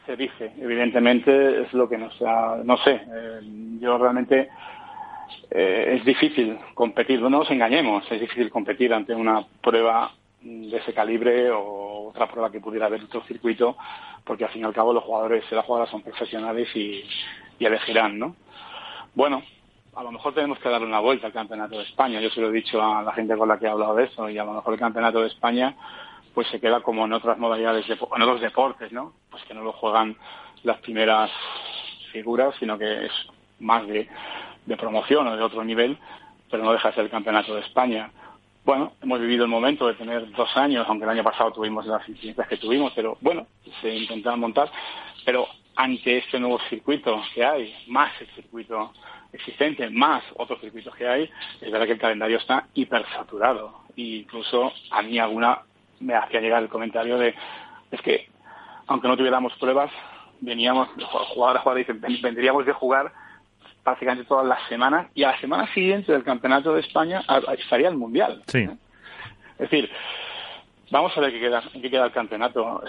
Se dice. Evidentemente es lo que nos ha, no sé, eh, yo realmente es difícil competir, no nos engañemos, es difícil competir ante una prueba de ese calibre o otra prueba que pudiera haber otro circuito, porque al fin y al cabo los jugadores y las son profesionales y, elegirán, ¿no? Bueno, a lo mejor tenemos que darle una vuelta al Campeonato de España. Yo se lo he dicho a la gente con la que he hablado de eso y a lo mejor el Campeonato de España pues se queda como en otras modalidades, de, en otros deportes, ¿no? Pues que no lo juegan las primeras figuras, sino que es más de, de promoción o de otro nivel, pero no deja de ser el Campeonato de España. Bueno, hemos vivido el momento de tener dos años, aunque el año pasado tuvimos las incidencias que tuvimos, pero bueno, se intentaron montar. Pero ante este nuevo circuito que hay, más el circuito existente, más otros circuitos que hay, es verdad que el calendario está hipersaturado. E incluso a mí alguna me hacía llegar el comentario de, es que aunque no tuviéramos pruebas, veníamos, jugadores, jugadores dicen, vendríamos de jugar prácticamente todas las semanas y a la semana siguiente del Campeonato de España estaría el Mundial. Sí. Es decir, Vamos a ver qué queda, qué queda el campeonato.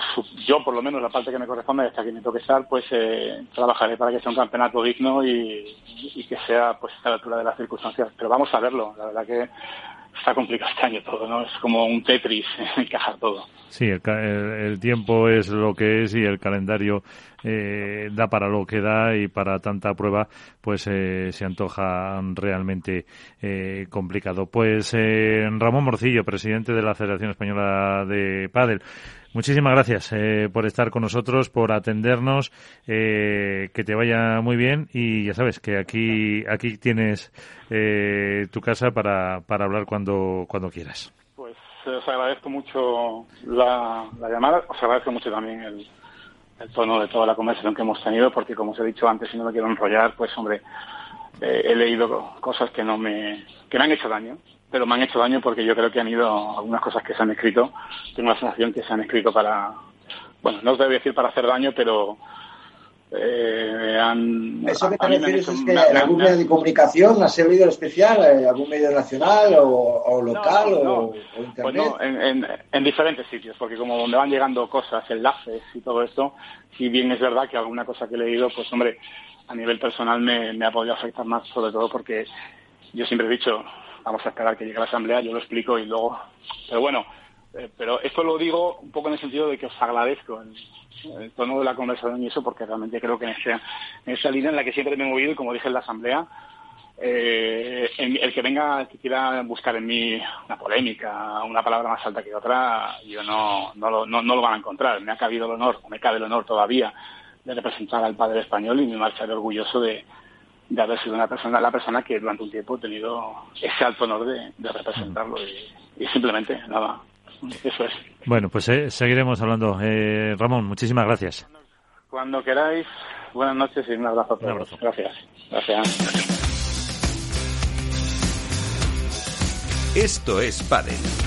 Yo, por lo menos, la parte que me corresponde, hasta que me toque estar, pues eh, trabajaré para que sea un campeonato digno y, y, que sea pues a la altura de las circunstancias. Pero vamos a verlo. La verdad que está complicado este año todo, ¿no? Es como un Tetris, encajar todo. Sí, el, el, tiempo es lo que es y el calendario eh, da para lo que da y para tanta prueba pues eh, se antoja realmente eh, complicado. Pues eh, Ramón Morcillo, presidente de la Federación Española de Padel, Muchísimas gracias eh, por estar con nosotros, por atendernos, eh, que te vaya muy bien y ya sabes que aquí aquí tienes eh, tu casa para, para hablar cuando cuando quieras. Pues os agradezco mucho la, la llamada, os agradezco mucho también el, el, tono de toda la conversación que hemos tenido, porque como os he dicho antes, si no me quiero enrollar, pues hombre, eh, he leído cosas que no me que me han hecho daño pero me han hecho daño porque yo creo que han ido algunas cosas que se han escrito, tengo la sensación que se han escrito para, bueno, no os debo decir para hacer daño, pero eh, han... ¿Eso que te refieres es que en algún medio de comunicación leído el especial, eh, algún medio nacional o, o local no, no, o, o, internet? Pues no, en, en, en, diferentes sitios, porque como donde van llegando cosas, enlaces y todo esto, si bien es verdad que alguna cosa que he leído, pues hombre, a nivel personal me, me ha podido afectar más, sobre todo porque yo siempre he dicho, vamos a esperar que llegue la asamblea, yo lo explico y luego. Pero bueno, eh, pero esto lo digo un poco en el sentido de que os agradezco el, tono de la conversación y eso, porque realmente creo que en esa, en esa línea en la que siempre me he movido y como dije en la asamblea, eh, el que venga, el que quiera buscar en mí una polémica, una palabra más alta que otra, yo no, no, lo, no, no lo van a encontrar. Me ha cabido el honor, o me cabe el honor todavía, de representar al padre español y me marcharé orgulloso de, de haber sido una persona, la persona que durante un tiempo he tenido ese alto honor de, de representarlo y, y, simplemente nada, eso es. Bueno, pues eh, seguiremos hablando. Eh, Ramón, muchísimas gracias. Cuando queráis, buenas noches y un abrazo a todos. Un abrazo. Gracias. Gracias. Esto es Padel.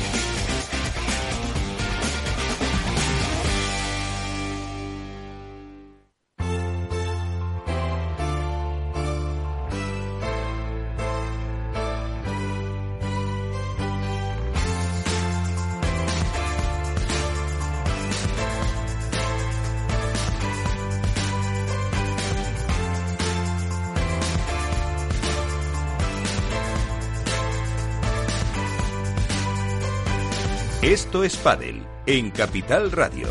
Esto es Padel en Capital Radio.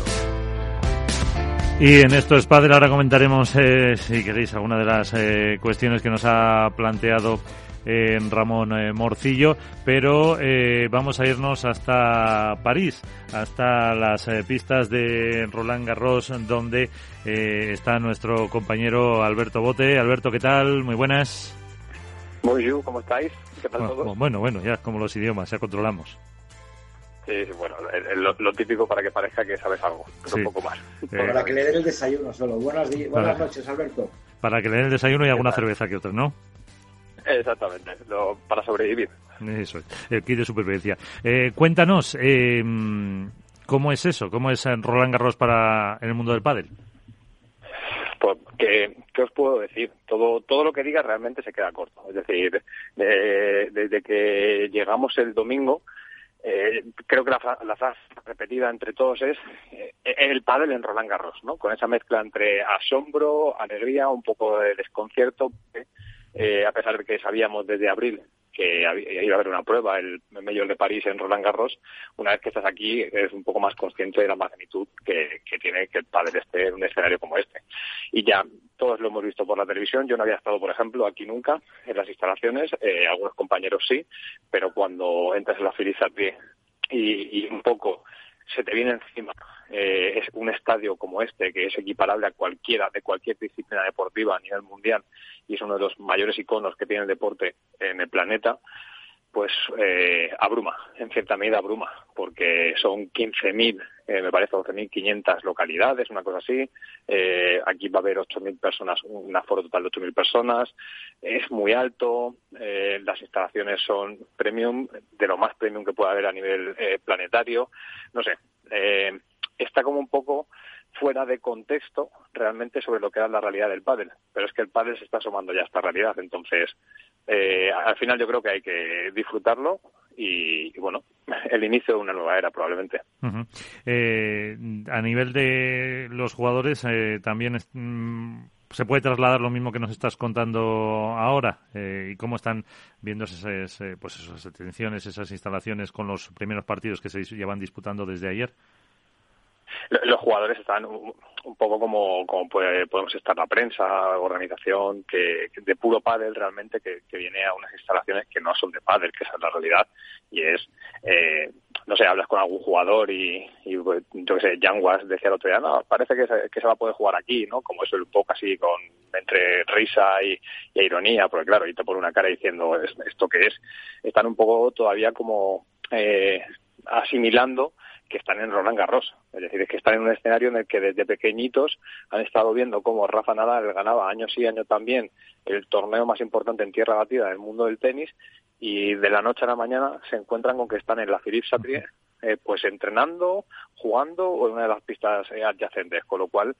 Y en esto es Padel ahora comentaremos, eh, si queréis, alguna de las eh, cuestiones que nos ha planteado eh, Ramón Morcillo, pero vamos a irnos hasta París, hasta las pistas de Roland Garros, donde está nuestro compañero Alberto Bote. Alberto, ¿qué tal? Muy buenas. Bonjour, ¿cómo estáis? ¿Qué tal bueno, todo? Bueno, bueno, ya como los idiomas, ya controlamos. Sí, bueno, lo, lo, típico para que parezca que sabes algo, pero sí. un poco más. Eh, para que le den el desayuno solo. Buenas, buenas para, noches, Alberto. Para que le den el desayuno y alguna cerveza que otra, ¿no? Exactamente, lo, para sobrevivir. Eso es, el kit de supervivencia. Eh, cuéntanos, eh, ¿Cómo es eso? ¿Cómo es Roland Garros para en el mundo del pádel? Pues, ¿qué, os puedo decir? Todo, todo lo que diga realmente se queda corto. Es decir, desde que llegamos el domingo, eh, creo que la, la, frase repetida entre todos es eh, el pádel en Roland Garros, ¿no? Con esa mezcla entre asombro, alegría, un poco de desconcierto, eh, a pesar de que sabíamos desde abril que iba a haber una prueba, el Mayor de París en Roland Garros, una vez que estás aquí es un poco más consciente de la magnitud que, tiene que el un escenario como este. Y ya todos lo hemos visto por la televisión, yo no había estado, por ejemplo, aquí nunca en las instalaciones, eh, algunos compañeros sí, pero cuando entras en la Philippe y, y un poco se te viene encima eh, es un estadio como este, que es equiparable a cualquiera de cualquier disciplina deportiva a nivel mundial y es uno de los mayores iconos que tiene el deporte en el planeta, pues eh, abruma, en cierta medida abruma, porque son 15.000, eh, me parece 12.500 localidades, una cosa así. Eh, aquí va a haber 8.000 personas, un aforo total de 8.000 personas. Es muy alto, eh, las instalaciones son premium, de lo más premium que pueda haber a nivel eh, planetario. No sé, eh, está como un poco fuera de contexto realmente sobre lo que era la realidad del pádel. Pero es que el pádel se está asomando ya a esta realidad. Entonces, eh, al final yo creo que hay que disfrutarlo y, bueno, el inicio de una nueva era probablemente. eh, a nivel de los jugadores, eh, también mm, se puede trasladar lo mismo que nos estás contando ahora eh, y cómo están viendo esas, pues esas atenciones, esas instalaciones con los primeros partidos que se llevan disputando desde ayer los jugadores están un, poco como, como podemos estar la prensa, organización que, de puro pádel realmente que, viene a unas instalaciones que no son de pádel, que esa es la realidad. Y es eh, no sé, hablas con algún jugador y, pues, yo qué sé, Yanguas decía el otro día, no, parece que se, que se va a poder jugar aquí, ¿no? Como eso un poco así con entre risa y, ironía, porque claro, y te pone una cara diciendo esto que es, están un poco todavía como eh, asimilando que están en Roland Garros. Es decir, que están en un escenario en el que desde pequeñitos han estado viendo cómo Rafa Nadal ganaba año sí año también el torneo más importante en tierra batida del mundo del tenis y de la noche a la mañana se encuentran con que están en la Philippe Chatrier eh, pues entrenando, jugando o en una de las pistas eh, adyacentes, con lo cual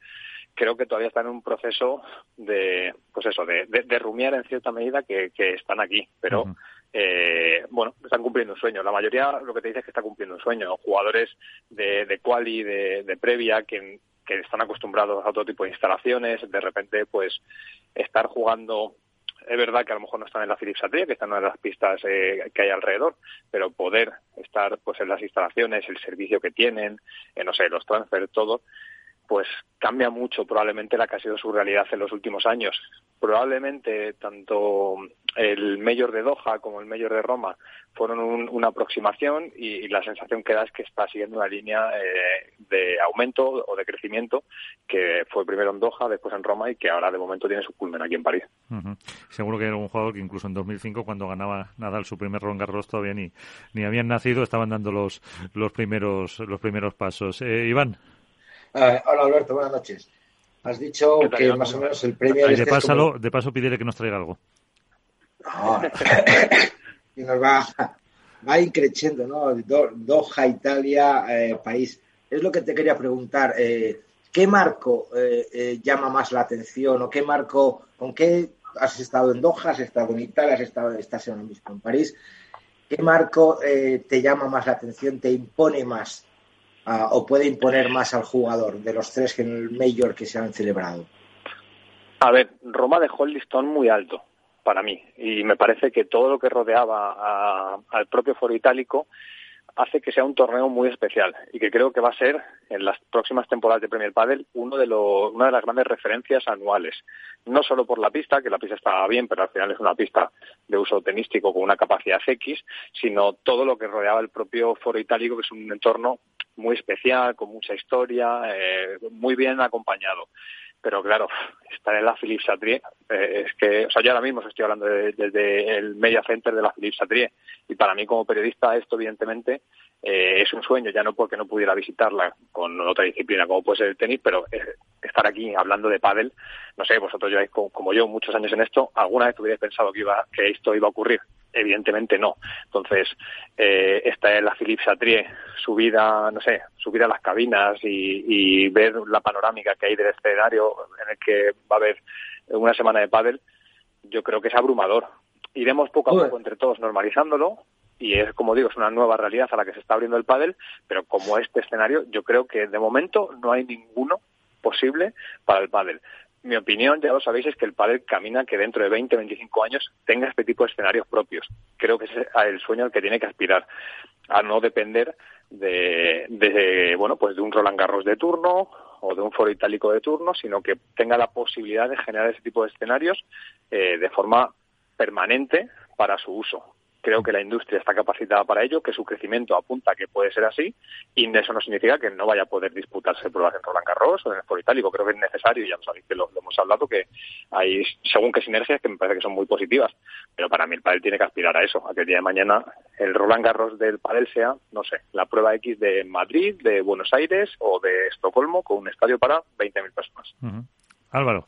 creo que todavía están en un proceso de, pues eso, de, rumiar en cierta medida que están aquí, pero eh, bueno, están cumpliendo un sueño. La mayoría lo que te dice es que está cumpliendo un sueño. Jugadores de, de quali, de, de previa, que, que están acostumbrados a otro tipo de instalaciones, de repente, pues, estar jugando es verdad que a lo mejor no están en la Philips Atria, que están en una de las pistas eh, que hay alrededor, pero poder estar pues en las instalaciones, el servicio que tienen, eh, no sé, los transfer, todo, pues cambia mucho probablemente la que ha sido su realidad en los últimos años. Probablemente tanto el Mayor de Doha como el Mayor de Roma fueron una aproximación y, la sensación que da es que está siguiendo una línea eh, de aumento o de crecimiento que fue primero en Doha, después en Roma y que ahora de momento tiene su culmen aquí en París. Seguro que era un jugador que incluso en 2005 cuando ganaba Nadal su primer Ron Garros todavía ni, ni habían nacido, estaban dando los, los, primeros, los primeros pasos. Eh, Iván. Ah, hola Alberto, buenas noches. Has dicho que más o menos el premio... de, paso, de paso pídele que nos traiga algo. No, y nos va, va increciendo, ¿no? Doha, Italia, eh, país. Es lo que te quería preguntar. Eh, ¿Qué marco eh, eh, llama más la atención o qué marco, con qué has estado en Doha, has estado en Italia, has estado, estás ahora mismo en París? ¿Qué marco eh, te llama más la atención, te impone más o puede imponer más al jugador de los tres que en el Major que se han celebrado? A ver, Roma dejó el listón muy alto para mí y me parece que todo lo que rodeaba al propio foro itálico hace que sea un torneo muy especial y que creo que va a ser en las próximas temporadas de Premier Padel uno de los, una de las grandes referencias anuales. No solo por la pista, que la pista está bien, pero al final es una pista de uso tenístico con una capacidad X, sino todo lo que rodeaba el propio foro itálico, que es un entorno muy especial, con mucha historia, eh, muy bien acompañado. Pero claro, estar en la Chatrier, eh, es que, o sea, yo ahora mismo estoy hablando desde el Media Center de la Philippe Chatrier, y para mí como periodista esto evidentemente eh, es un sueño, ya no porque no pudiera visitarla con otra disciplina como puede ser el tenis, pero estar aquí hablando de pádel, no sé, vosotros lleváis como, yo muchos años en esto, ¿alguna vez hubierais pensado que, iba, que esto iba a ocurrir? Evidentemente no. Entonces, eh, esta es la Philippe Chatrier, subida, no sé, subir a las cabinas y, ver la panorámica que hay del escenario en el que va a haber una semana de pádel, yo creo que es abrumador. Iremos poco a poco entre todos normalizándolo y es, como digo, es una nueva realidad a la que se está abriendo el pádel, pero como este escenario, yo creo que de momento no hay ninguno posible para el pádel mi opinión, ya lo sabéis, es que el pádel camina que dentro de 20, 25 años tenga este tipo de escenarios propios. Creo que es el sueño al que tiene que aspirar, a no depender de, bueno, pues de un Roland Garros de turno o de un foro itálico de turno, sino que tenga la posibilidad de generar ese tipo de escenarios eh, de forma permanente para su uso. Creo que la industria está capacitada para ello, que su crecimiento apunta a que puede ser así, y eso no significa que no vaya a poder disputarse pruebas en Roland Garros o en el Foro Itálico. Creo que es necesario, ya lo sabéis que lo, hemos hablado, que hay según qué sinergias que me parece que son muy positivas. Pero para mí el pádel tiene que aspirar a eso, a que el día de mañana el Roland Garros del pádel sea, no sé, la prueba X de Madrid, de Buenos Aires o de Estocolmo con un estadio para 20.000 personas. Álvaro.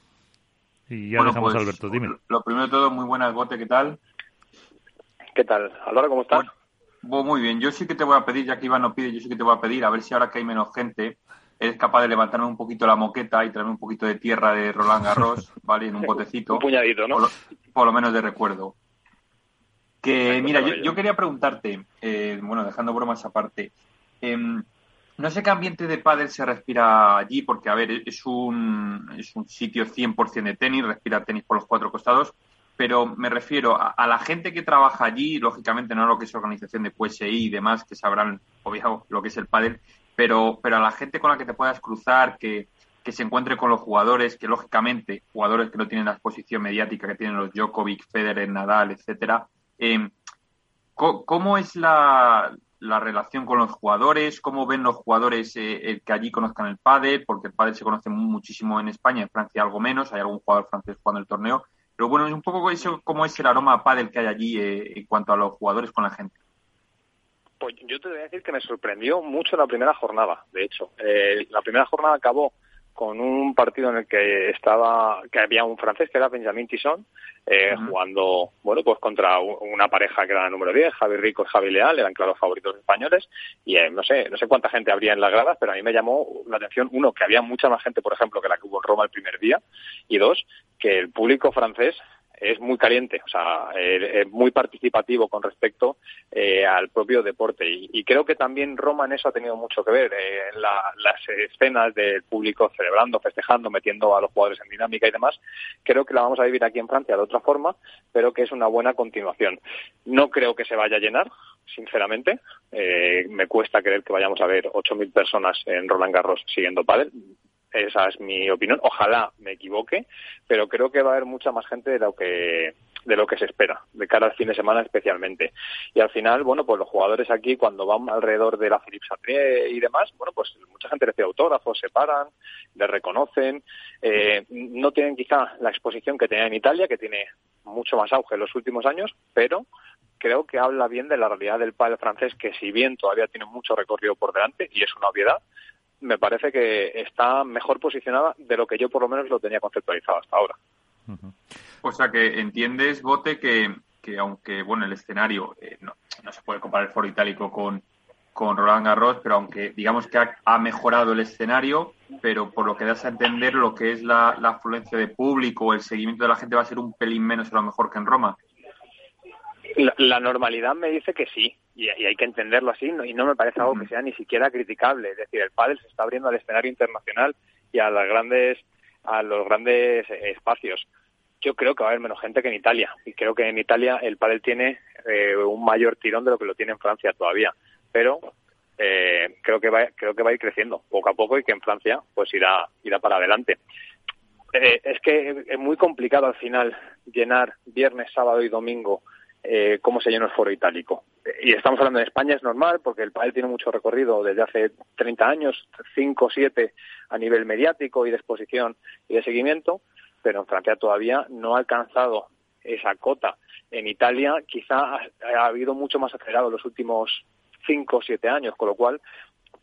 Y ya dejamos a pues, Alberto, dime. Lo primero de todo, muy buenas, Bote, ¿qué tal? ¿Qué tal? Álvaro, ¿cómo estás? muy bien. Yo sí que te voy a pedir, ya que Iván no pide, yo sí que te voy a pedir, a ver si ahora que hay menos gente, eres capaz de levantarme un poquito la moqueta y traerme un poquito de tierra de Roland Garros, ¿vale? En un botecito. un puñadito, ¿no? Por lo, menos de recuerdo. Que, mira, yo, quería preguntarte, eh, bueno, dejando bromas aparte, em, no sé qué ambiente de pádel se respira allí, porque, a ver, es un, es un sitio 100% de tenis, respira tenis por los cuatro costados, pero me refiero a, la gente que trabaja allí, lógicamente no lo que es organización de PSI y demás, que sabrán, obviamente, lo que es el pádel, pero, pero a la gente con la que te puedas cruzar, que, que se encuentre con los jugadores, que lógicamente, jugadores que no tienen la exposición mediática que tienen los Djokovic, Federer, Nadal, etcétera, eh, ¿cómo, es la, la, relación con los jugadores? ¿Cómo ven los jugadores eh, el que allí conozcan el pádel? Porque el pádel se conoce muchísimo en España, en Francia algo menos, hay algún jugador francés jugando el torneo, pero bueno, es un poco eso, cómo es el aroma pádel que hay allí eh, en cuanto a los jugadores con la gente. Pues yo te voy a decir que me sorprendió mucho la primera jornada, de hecho. Eh, la primera jornada acabó con un partido en el que estaba que había un francés que era Benjamin Tisson eh, jugando bueno pues contra una pareja que era la número 10 Javi Rico y Javi Leal eran claros favoritos españoles. Y eh, no sé no sé cuánta gente habría en las gradas pero a mí me llamó la atención uno que había mucha más gente por ejemplo que la que hubo en Roma el primer día y dos que el público francés es muy caliente, o sea, eh, es muy participativo con respecto eh, al propio deporte. Y, creo que también Roma en eso ha tenido mucho que ver, eh, en las escenas del público celebrando, festejando, metiendo a los jugadores en dinámica y demás. Creo que la vamos a vivir aquí en Francia de otra forma, pero que es una buena continuación. No creo que se vaya a llenar, sinceramente. me cuesta creer que vayamos a ver 8.000 personas en Roland Garros siguiendo pádel esa es mi opinión. Ojalá me equivoque, pero creo que va a haber mucha más gente de lo que de lo que se espera, de cara al fin de semana especialmente. Y al final, bueno, pues los jugadores aquí, cuando van alrededor de la Philippe Chatrier y demás, bueno, pues mucha gente les pide autógrafos, se paran, les reconocen. Eh, no tienen quizá la exposición que tenía en Italia, que tiene mucho más auge en los últimos años, pero creo que habla bien de la realidad del pádel francés, que si bien todavía tiene mucho recorrido por delante, y es una obviedad, me parece que está mejor posicionada de lo que yo por lo menos lo tenía conceptualizado hasta ahora. O sea que entiendes, Bote, que, que aunque bueno el escenario eh, no, se puede comparar el foro itálico con, con Roland Garros, pero aunque digamos que ha, mejorado el escenario, pero por lo que das a entender lo que es la, la afluencia de público, el seguimiento de la gente va a ser un pelín menos a lo mejor que en Roma. La, normalidad me dice que sí, y, hay que entenderlo así, y no me parece algo que sea ni siquiera criticable. Es decir, el pádel se está abriendo al escenario internacional y a las grandes, a los grandes espacios. Yo creo que va a haber menos gente que en Italia, y creo que en Italia el pádel tiene eh, un mayor tirón de lo que lo tiene en Francia todavía. Pero eh, creo que va, creo que va a ir creciendo poco a poco y que en Francia pues irá, irá para adelante. Eh, es que es muy complicado al final llenar viernes, sábado y domingo eh, cómo se llenó el foro itálico. Y estamos hablando de España, es normal, porque el país tiene mucho recorrido desde hace 30 años, 5 o 7 a nivel mediático y de exposición y de seguimiento, pero en Francia todavía no ha alcanzado esa cota. En Italia quizá ha, habido mucho más acelerado los últimos 5 o 7 años, con lo cual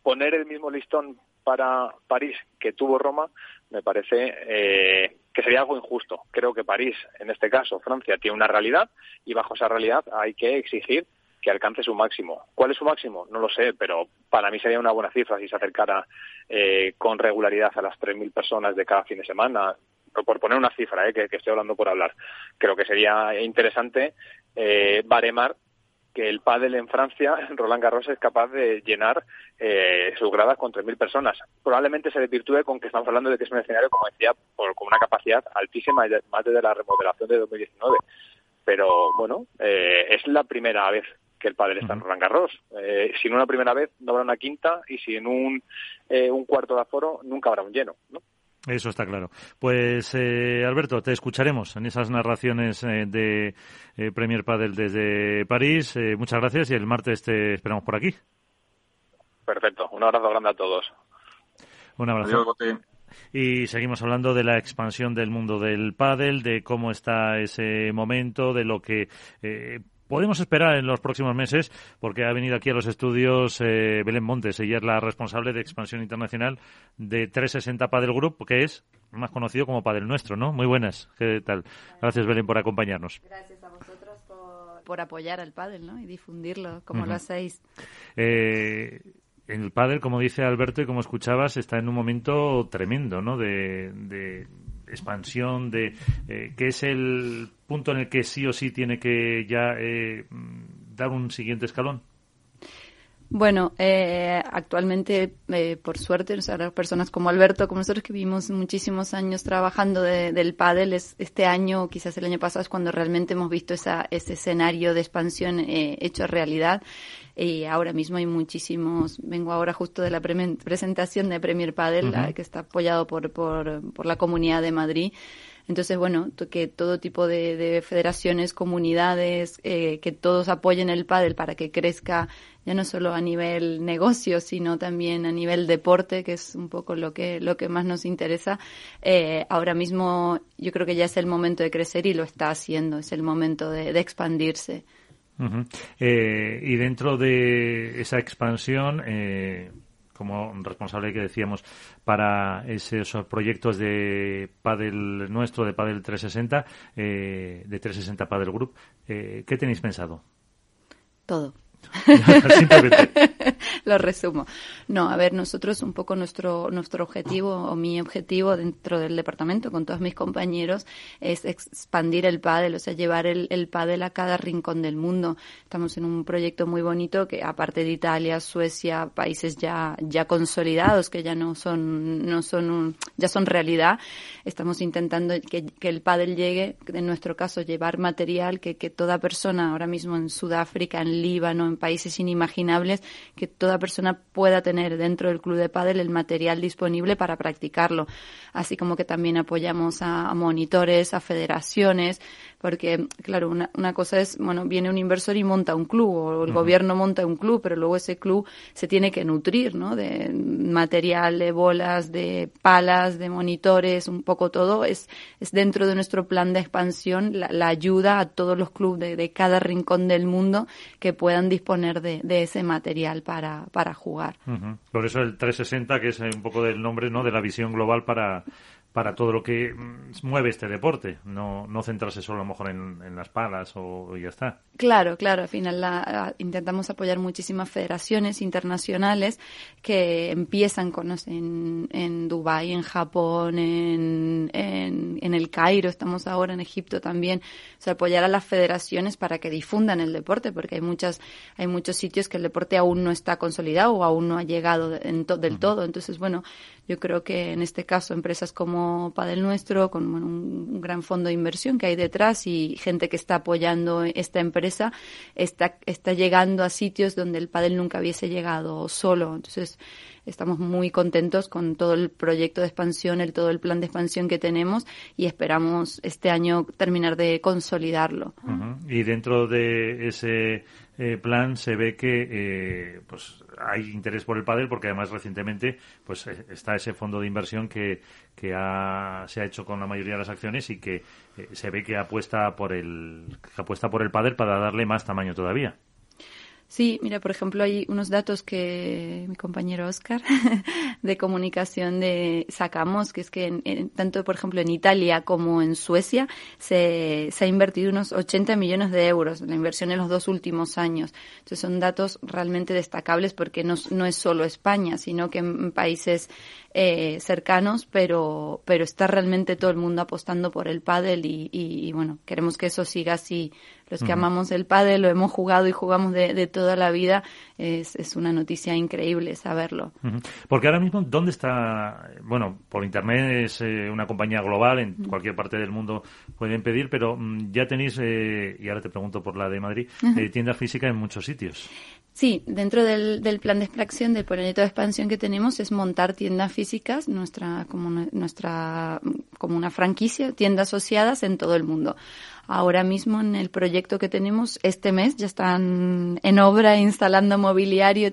poner el mismo listón para París que tuvo Roma me parece eh, que sería algo injusto. Creo que París, en este caso Francia, tiene una realidad y bajo esa realidad hay que exigir que alcance su máximo. ¿Cuál es su máximo? No lo sé, pero para mí sería una buena cifra si se acercara eh, con regularidad a las 3.000 personas de cada fin de semana. Por poner una cifra, eh, que, estoy hablando por hablar. Creo que sería interesante eh, baremar que el pádel en Francia, Roland Garros, es capaz de llenar eh, sus gradas con 3.000 personas. Probablemente se desvirtúe con que estamos hablando de que es un escenario, como decía, por, con una capacidad altísima, más desde la remodelación de 2019. Pero bueno, eh, es la primera vez que el pádel está en Roland Garros. Eh, si en una primera vez no habrá una quinta y si en un, eh, un cuarto de aforo nunca habrá un lleno, ¿no? Eso está claro. Pues eh, Alberto, te escucharemos en esas narraciones eh, de eh, Premier Padel desde París. muchas gracias y el martes te esperamos por aquí. Perfecto. Un abrazo grande a todos. Un abrazo. y seguimos hablando de la expansión del mundo del pádel, de cómo está ese momento, de lo que podemos esperar en los próximos meses, porque ha venido aquí a los estudios eh, Belén Montes. Ella es la responsable de expansión internacional de 360 Padel Group, que es más conocido como Padel Nuestro, ¿no? Muy buenas. ¿Qué tal? Gracias, Belén, por acompañarnos. Gracias a vosotros por, apoyar al pádel, ¿no? Y difundirlo, como lo hacéis. Eh, el pádel, como dice Alberto y como escuchabas, está en un momento tremendo, ¿no? de expansión, de eh, que es el punto en el que sí o sí tiene que ya eh, dar un siguiente escalón? Bueno, eh, actualmente, eh, por suerte, o personas como Alberto, como nosotros que vivimos muchísimos años trabajando del pádel, es, este año, quizás el año pasado, es cuando realmente hemos visto esa, ese escenario de expansión eh, hecho realidad. Y ahora mismo hay muchísimos, vengo ahora justo de la presentación de Premier Padel, que está apoyado por, por, por la Comunidad de Madrid. Entonces, bueno, que todo tipo de, federaciones, comunidades, eh, que todos apoyen el pádel para que crezca ya no solo a nivel negocio, sino también a nivel deporte, que es un poco lo que, lo que más nos interesa. Eh, ahora mismo yo creo que ya es el momento de crecer y lo está haciendo, es el momento de, expandirse. Eh, y dentro de esa expansión, como responsable que decíamos para esos proyectos de Padel nuestro, de Padel 360, eh, de 360 Padel Group. Eh, ¿Qué tenéis pensado? Todo. Lo resumo. No, a ver, nosotros un poco nuestro, nuestro objetivo o mi objetivo dentro del departamento con todos mis compañeros es expandir el pádel, o sea, llevar el, el pádel a cada rincón del mundo. Estamos en un proyecto muy bonito que aparte de Italia, Suecia, países ya, ya consolidados que ya no son, no son ya son realidad, estamos intentando que, que el pádel llegue, en nuestro caso, llevar material que, que toda persona ahora mismo en Sudáfrica, en Líbano, en países inimaginables, que toda persona pueda tener dentro del club de pádel el material disponible para practicarlo. Así como que también apoyamos a, monitores, a federaciones, porque, claro, una, una, cosa es, bueno, viene un inversor y monta un club, o el gobierno monta un club, pero luego ese club se tiene que nutrir, ¿no? De material, de bolas, de palas, de monitores, un poco todo. Es, es dentro de nuestro plan de expansión la, ayuda a todos los clubes de, cada rincón del mundo que puedan disponer de, de ese material para, para jugar. Por eso el 360, que es un poco del nombre, ¿no? De la visión global para para todo lo que mm, mueve este deporte, no, no centrarse solo a lo mejor en, las palas o, ya está. Claro, claro, al final la, intentamos apoyar muchísimas federaciones internacionales que empiezan con en, en Dubái, en Japón, en, en, en, el Cairo, estamos ahora en Egipto también, o sea, apoyar a las federaciones para que difundan el deporte, porque hay muchas, hay muchos sitios que el deporte aún no está consolidado o aún no ha llegado del todo, entonces bueno, yo creo que en este caso empresas como Padel Nuestro, con un, gran fondo de inversión que hay detrás y gente que está apoyando esta empresa, está, está llegando a sitios donde el Padel nunca hubiese llegado solo. Entonces, estamos muy contentos con todo el proyecto de expansión, el todo el plan de expansión que tenemos y esperamos este año terminar de consolidarlo. Y dentro de ese eh, plan se ve que eh, pues hay interés por el pádel porque además recientemente pues eh, está ese fondo de inversión que, que ha, se ha hecho con la mayoría de las acciones y que se ve que apuesta por el que apuesta por el pádel para darle más tamaño todavía. Sí, mira, por ejemplo, hay unos datos que mi compañero Oscar de comunicación de sacamos, que es que en, tanto, por ejemplo, en Italia como en Suecia se, se ha invertido unos 80 millones de euros, la inversión en los dos últimos años. Entonces son datos realmente destacables porque no, no es solo España, sino que en países eh, cercanos, pero, pero está realmente todo el mundo apostando por el pádel y, y, bueno, queremos que eso siga así. Los que amamos el pádel, lo hemos jugado y jugamos de, de toda la vida, es, es, una noticia increíble saberlo. Porque ahora mismo, ¿dónde está? Bueno, por Internet es eh, una compañía global, en cualquier parte del mundo pueden pedir, pero mm, ya tenéis, eh, y ahora te pregunto por la de Madrid, eh, tienda física en muchos sitios. Sí, dentro del, del, plan de extracción del proyecto de expansión que tenemos es montar tiendas físicas, nuestra como nuestra como una franquicia, tiendas asociadas en todo el mundo. Ahora mismo en el proyecto que tenemos este mes ya están en obra instalando mobiliario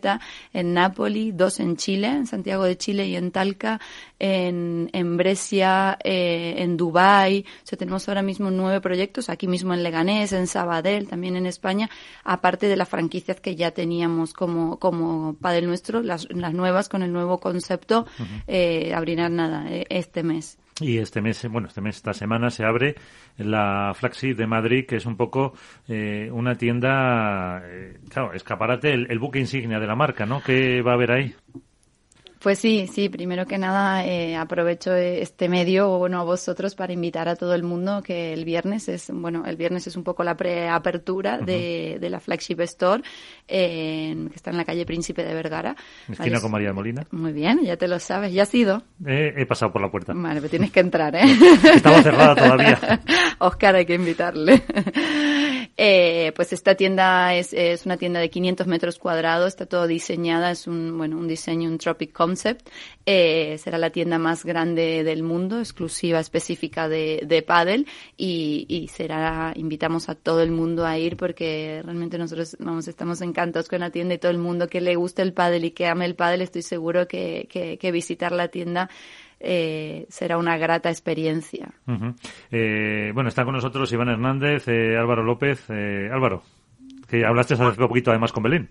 en Nápoli, dos en Chile, en Santiago de Chile y en Talca, en, en Brescia, eh, en Dubai. O sea, tenemos ahora mismo nueve proyectos aquí mismo en Leganés, en Sabadell, también en España, aparte de las franquicias que ya teníamos como como Padel nuestro, las, las nuevas con el nuevo concepto eh, abrirán nada eh, este mes. Y este mes, bueno, este mes, esta semana se abre la Flaxi de Madrid, que es un poco eh, una tienda, eh, claro, escaparate, el, el, buque insignia de la marca, ¿no? ¿Qué va a haber ahí? Pues sí, sí, primero que nada eh, aprovecho este medio, bueno, a vosotros para invitar a todo el mundo que el viernes es, bueno, el viernes es un poco la preapertura de, de la Flagship Store, que está en la calle Príncipe de Vergara. Esquina con María Molina. Muy bien, ya te lo sabes, ¿ya has ido? he pasado por la puerta. Vale, pero tienes que entrar, ¿eh? Estaba cerrada todavía. Oscar, hay que invitarle. Eh, pues esta tienda es, es, una tienda de 500 metros cuadrados, está todo diseñada, es un, bueno, un diseño, un Tropic Concept. Eh, será la tienda más grande del mundo, exclusiva, específica de, de paddle y, y, será, invitamos a todo el mundo a ir porque realmente nosotros, vamos, estamos encantados con la tienda y todo el mundo que le guste el paddle y que ame el paddle, estoy seguro que, que, que visitar la tienda eh, será una grata experiencia. eh, bueno, está con nosotros Iván Hernández, eh, Álvaro López. Eh, Álvaro, que hablaste hace un poquito además con Belén.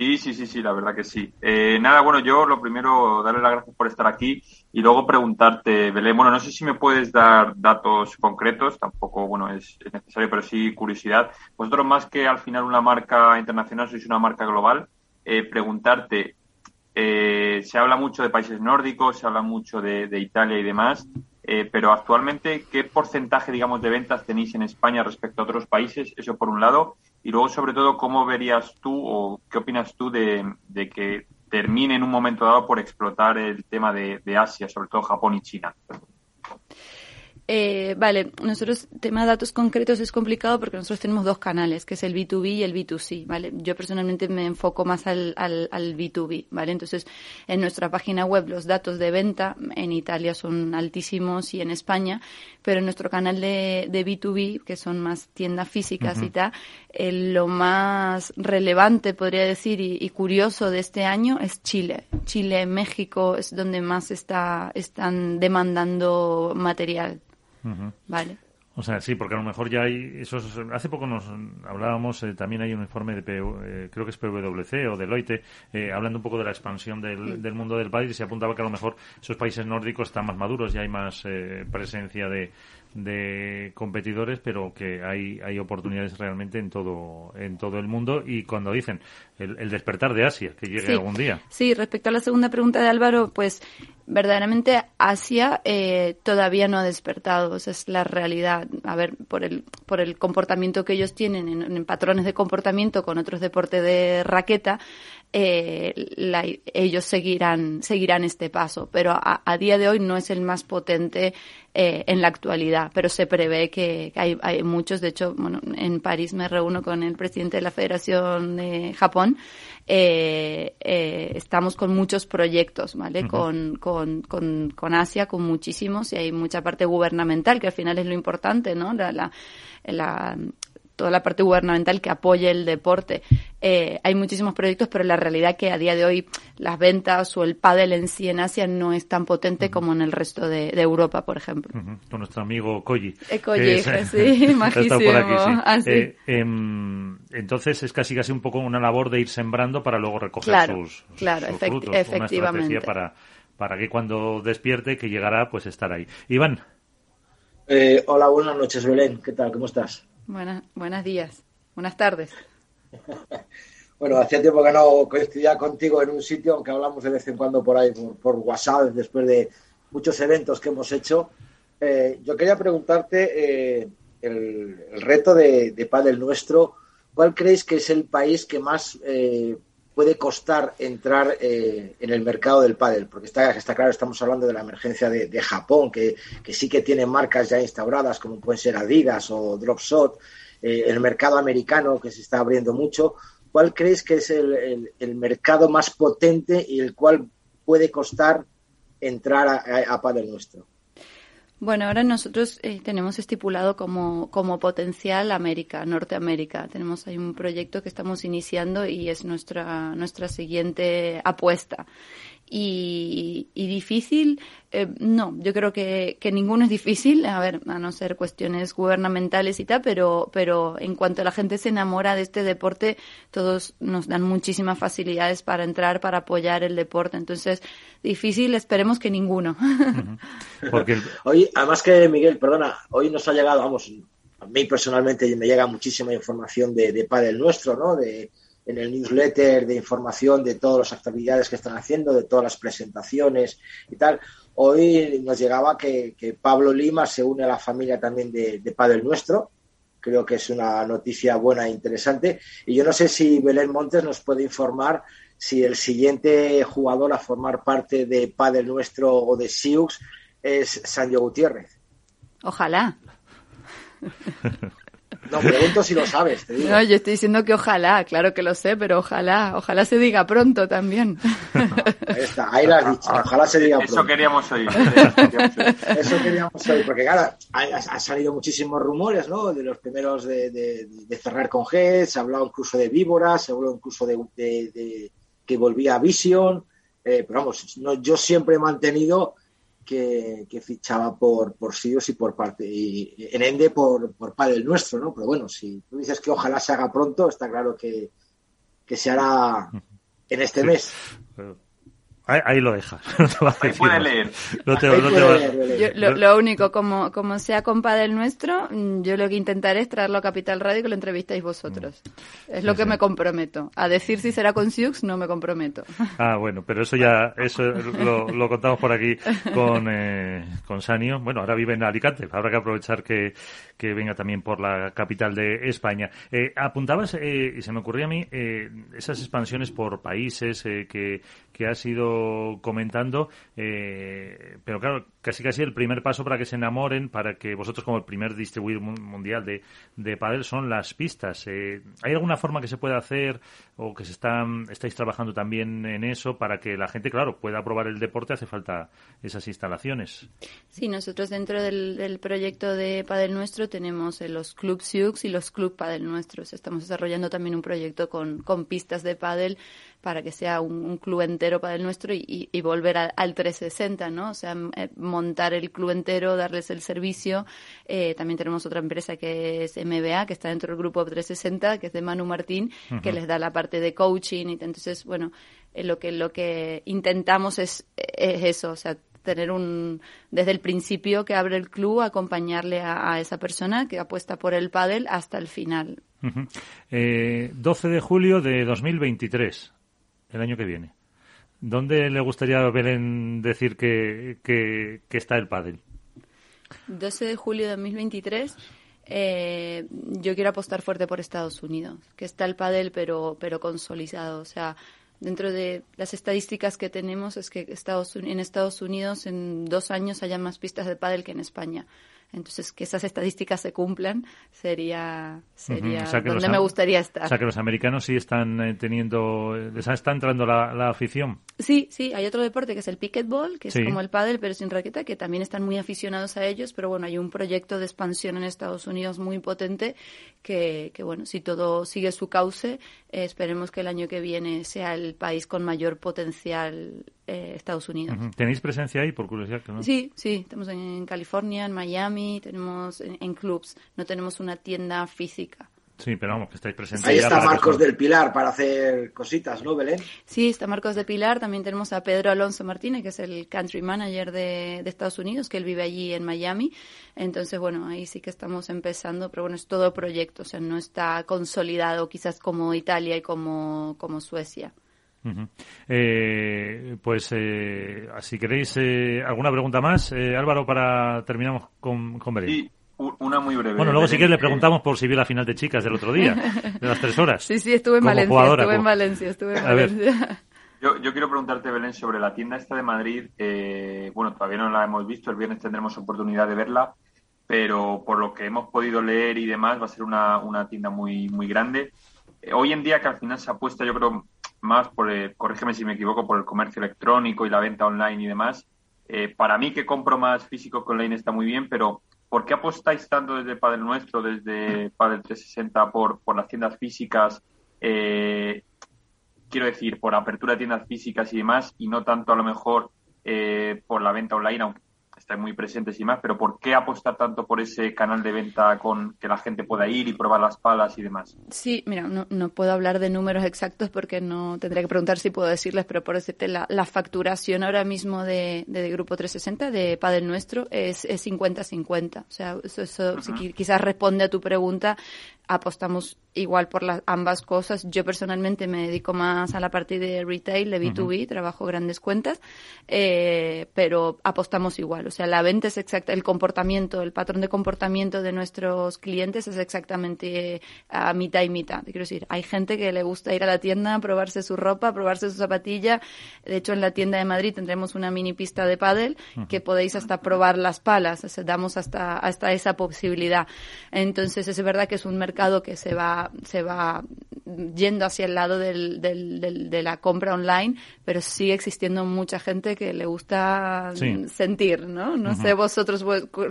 Sí, sí, sí, sí, la verdad que sí. Eh, nada, bueno, yo lo primero, darle las gracias por estar aquí y luego preguntarte, Belén, bueno, no sé si me puedes dar datos concretos, tampoco, bueno, es, es necesario, pero sí curiosidad. Vosotros más que al final una marca internacional, sois una marca global, eh, preguntarte, eh, se habla mucho de países nórdicos, se habla mucho de, Italia y demás, eh, pero actualmente, ¿qué porcentaje, digamos, de ventas tenéis en España respecto a otros países? Eso por un lado. Y luego, sobre todo, ¿cómo verías tú o qué opinas tú de, que termine en un momento dado por explotar el tema de Asia, sobre todo Japón y China? Eh, vale, nosotros, tema de datos concretos es complicado porque nosotros tenemos dos canales, que es el B2B y el B2C, ¿vale? Yo personalmente me enfoco más al, al, al, B2B, ¿vale? Entonces, en nuestra página web los datos de venta en Italia son altísimos y en España, pero en nuestro canal de, de B2B, que son más tiendas físicas uh -huh. y tal, eh, lo más relevante, podría decir, y, y, curioso de este año es Chile. Chile, México es donde más está, están demandando material. Uh -huh. Vale. O sea, sí, porque a lo mejor ya hay esos. Hace poco nos hablábamos, eh, también hay un informe de, PW, eh, creo que es PwC o Deloitte, eh, hablando un poco de la expansión del, sí. del, mundo del país y se apuntaba que a lo mejor esos países nórdicos están más maduros y hay más eh, presencia de, de competidores, pero que hay, hay oportunidades realmente en todo, en todo el mundo. Y cuando dicen el, el despertar de Asia, que llegue sí. algún día. Sí, respecto a la segunda pregunta de Álvaro, pues verdaderamente Asia eh, todavía no ha despertado, esa es la realidad. A ver, por el, por el comportamiento que ellos tienen en, en patrones de comportamiento con otros deportes de raqueta, eh, la, ellos seguirán, seguirán este paso, pero a, a, día de hoy no es el más potente eh, en la actualidad, pero se prevé que, hay, hay, muchos, de hecho, bueno, en París me reúno con el presidente de la Federación de Japón, eh, eh, estamos con muchos proyectos, ¿vale? Uh -huh. con, con, con, con, Asia, con muchísimos, y hay mucha parte gubernamental, que al final es lo importante, ¿no? La, la, la toda la parte gubernamental que apoye el deporte. Eh, hay muchísimos proyectos, pero la realidad que a día de hoy las ventas o el pádel en sí en Asia no es tan potente como en el resto de, Europa, por ejemplo. Con nuestro amigo Koji. Eh, sí, majísimo. Ah, eh, em, entonces es casi casi un poco una labor de ir sembrando para luego recoger sus, claro, frutos. efectivamente. Una para, para que cuando despierte, que llegará, pues estar ahí. Iván. hola, buenas noches, Belén. ¿Qué tal? ¿Cómo estás? Buenas, buenos días. Buenas tardes. bueno, hacía tiempo que no coincidía contigo en un sitio, aunque hablamos de vez en cuando por ahí, por, WhatsApp, después de muchos eventos que hemos hecho. Eh, yo quería preguntarte eh, el, reto de, de Padel nuestro. ¿Cuál creéis que es el país que más eh, puede costar entrar en el mercado del pádel? Porque está, claro, estamos hablando de la emergencia de, Japón, que, sí que tiene marcas ya instauradas, como pueden ser Adidas o Dropshot, eh, el mercado americano que se está abriendo mucho. ¿Cuál crees que es el, mercado más potente y el cual puede costar entrar a, a, Padel nuestro? Bueno, ahora nosotros eh, tenemos estipulado como, como potencial América, Norteamérica. Tenemos ahí un proyecto que estamos iniciando y es nuestra, nuestra siguiente apuesta y, difícil, eh, no, yo creo que, que, ninguno es difícil, a ver, a no ser cuestiones gubernamentales y tal, pero, pero en cuanto la gente se enamora de este deporte, todos nos dan muchísimas facilidades para entrar, para apoyar el deporte. Entonces, difícil, esperemos que ninguno. Porque hoy, además que Miguel, perdona, hoy nos ha llegado, vamos, a mí personalmente me llega muchísima información de, de Nuestro, ¿no? De, en el newsletter de información de todas las actividades que están haciendo, de todas las presentaciones y tal. Hoy nos llegaba que, Pablo Lima se une a la familia también de, de Padel Nuestro. Creo que es una noticia buena e interesante. Y yo no sé si Belén Montes nos puede informar si el siguiente jugador a formar parte de Padel Nuestro o de Siux es Sancho Gutiérrez. Ojalá. No, pregunto si lo sabes, te digo. No, yo estoy diciendo que ojalá, claro que lo sé, pero ojalá, ojalá se diga pronto también. ahí está, ahí lo has dicho, ojalá se diga pronto. Eso queríamos oír. Eso queríamos oír, porque claro, han salido muchísimos rumores, ¿no? De los primeros de, de, cerrar con G, se ha hablado incluso de víboras, se ha hablado incluso de, que volvía a Vision, eh, pero vamos, no, yo siempre he mantenido que, fichaba por, por Sios y por parte, y en Ende por, por padre nuestro, ¿no? Pero bueno, si tú dices que ojalá se haga pronto, está claro que, que se hará en este mes. Ahí, lo dejas. ahí puede leer. lo, único, como, como sea compa del nuestro, mm, yo lo que intentaré es traerlo a Capital Radio y que lo entrevistéis vosotros. Mm. Es lo que me comprometo. A decir si será con Siux no me comprometo. Ah, bueno, pero eso ya eso lo, contamos por aquí con, eh, con Sanio. Bueno, ahora vive en Alicante. Habrá que aprovechar que, que venga también por la capital de España. Eh, apuntabas, eh, y se me ocurría a mí, eh, esas expansiones por países que, que has comentando, pero claro, casi casi el primer paso para que se enamoren, para que vosotros como el primer distribuidor mundial de, de padel son las pistas. ¿Hay alguna forma que se pueda hacer o que se están, estáis trabajando también en eso para que la gente, claro, pueda probar el deporte? Hace falta esas instalaciones. Sí, nosotros dentro del, del proyecto de Padel Nuestro tenemos los Club Sioux y los Club Padel nuestros. Estamos desarrollando también un proyecto con, con pistas de pádel para que sea un, club entero para el nuestro y, volver al 360, ¿no? O sea, eh, montar el club entero, darles el servicio. Eh, también tenemos otra empresa que es MBA, que está dentro del grupo 360, que es de Manu Martín, que les da la parte de coaching. Y entonces, bueno, eh, lo que lo que intentamos es, es eso, o sea, tener un desde el principio que abre el club acompañarle a, esa persona que apuesta por el pádel hasta el final. 12 eh, de julio de 2023, el año que viene. ¿Dónde le gustaría a Belén decir que, que, está el pádel? 12 de julio de 2023. Eh, yo quiero apostar fuerte por Estados Unidos, que está el pádel pero pero consolidado, o sea, dentro de las estadísticas que tenemos es que Estados, en Estados Unidos en dos años haya más pistas de pádel que en España. Entonces, que esas estadísticas se cumplan sería, sería donde me gustaría estar. O sea, que los americanos sí están eh, teniendo, les está entrando la, afición. Sí, sí, hay otro deporte que es el pickleball, que es como el pádel, pero sin raqueta, que también están muy aficionados a ellos, pero bueno, hay un proyecto de expansión en Estados Unidos muy potente que, que bueno, si todo sigue su cauce, eh, esperemos que el año que viene sea el país con mayor potencial eh, Estados Unidos. ¿Tenéis presencia ahí, por curiosidad? no? Sí, sí, estamos en California, en Miami, tenemos en, clubs, no tenemos una tienda física. Sí, pero vamos, que estáis presentes. Ahí está Marcos del Pilar para hacer cositas, ¿no, Belén? Sí, está Marcos del Pilar. También tenemos a Pedro Alonso Martínez, que es el country manager de, de, Estados Unidos, que él vive allí en Miami. Entonces, bueno, ahí sí que estamos empezando, pero bueno, es todo proyecto, o sea, no está consolidado quizás como Italia y como, como Suecia eh, pues eh, si queréis eh, alguna pregunta más, eh, Álvaro, para terminamos con, con Sí, una muy breve. Bueno, luego si quieres le preguntamos por si vio la final de chicas del otro día, de las tres horas. Sí, sí, estuve en Valencia, estuve en Valencia, estuve en Valencia. Yo, yo, quiero preguntarte, Belén, sobre la tienda esta de Madrid. bueno, todavía no la hemos visto, el viernes tendremos oportunidad de verla, pero por lo que hemos podido leer y demás, va a ser una, una tienda muy, muy grande. hoy en día que al final se apuesta, yo creo, más por, el, corrígeme si me equivoco, por el comercio electrónico y la venta online y demás. Eh, para mí que compro más físico que online está muy bien, pero ¿por qué apostáis tanto desde Padel Nuestro, desde Padel 360 por, por las tiendas físicas? Eh, quiero decir, por apertura de tiendas físicas y demás, y no tanto a lo mejor eh, por la venta online, aunque muy presentes y más, pero ¿por qué apostar tanto por ese canal de venta con que la gente pueda ir y probar las palas y demás? Sí, mira, no, no puedo hablar de números exactos porque no tendría que preguntar si puedo decirles, pero por decirte, la, la facturación ahora mismo de, de, Grupo 360, de Padel Nuestro, es 50-50. O sea, eso, eso si quizás responde a tu pregunta, apostamos igual por las ambas cosas. Yo personalmente me dedico más a la parte de retail, de B2B, trabajo grandes cuentas, eh, pero apostamos igual. O sea, la venta es exacta, el comportamiento, el patrón de comportamiento de nuestros clientes es exactamente a mitad y mitad. Quiero decir, hay gente que le gusta ir a la tienda, probarse su ropa, probarse su zapatilla. De hecho, en la tienda de Madrid tendremos una mini pista de pádel que podéis hasta probar las palas. O sea, damos hasta, hasta esa posibilidad. Entonces, es verdad que es un mercado que se va, se va yendo hacia el lado del, del, de la compra online, pero sigue existiendo mucha gente que le gusta sentir, ¿no? No sé vosotros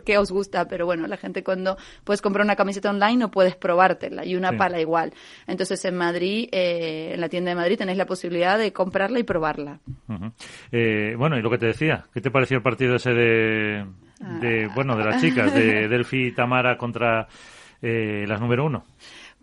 qué os gusta, pero bueno, la gente cuando puedes comprar una camiseta online no puedes probártela y una pala igual. Entonces en Madrid, eh, en la tienda de Madrid tenéis la posibilidad de comprarla y probarla. Eh, bueno, y lo que te decía, ¿qué te pareció el partido ese de, de ah. bueno, de las chicas, de Delphi y Tamara contra eh, las número uno?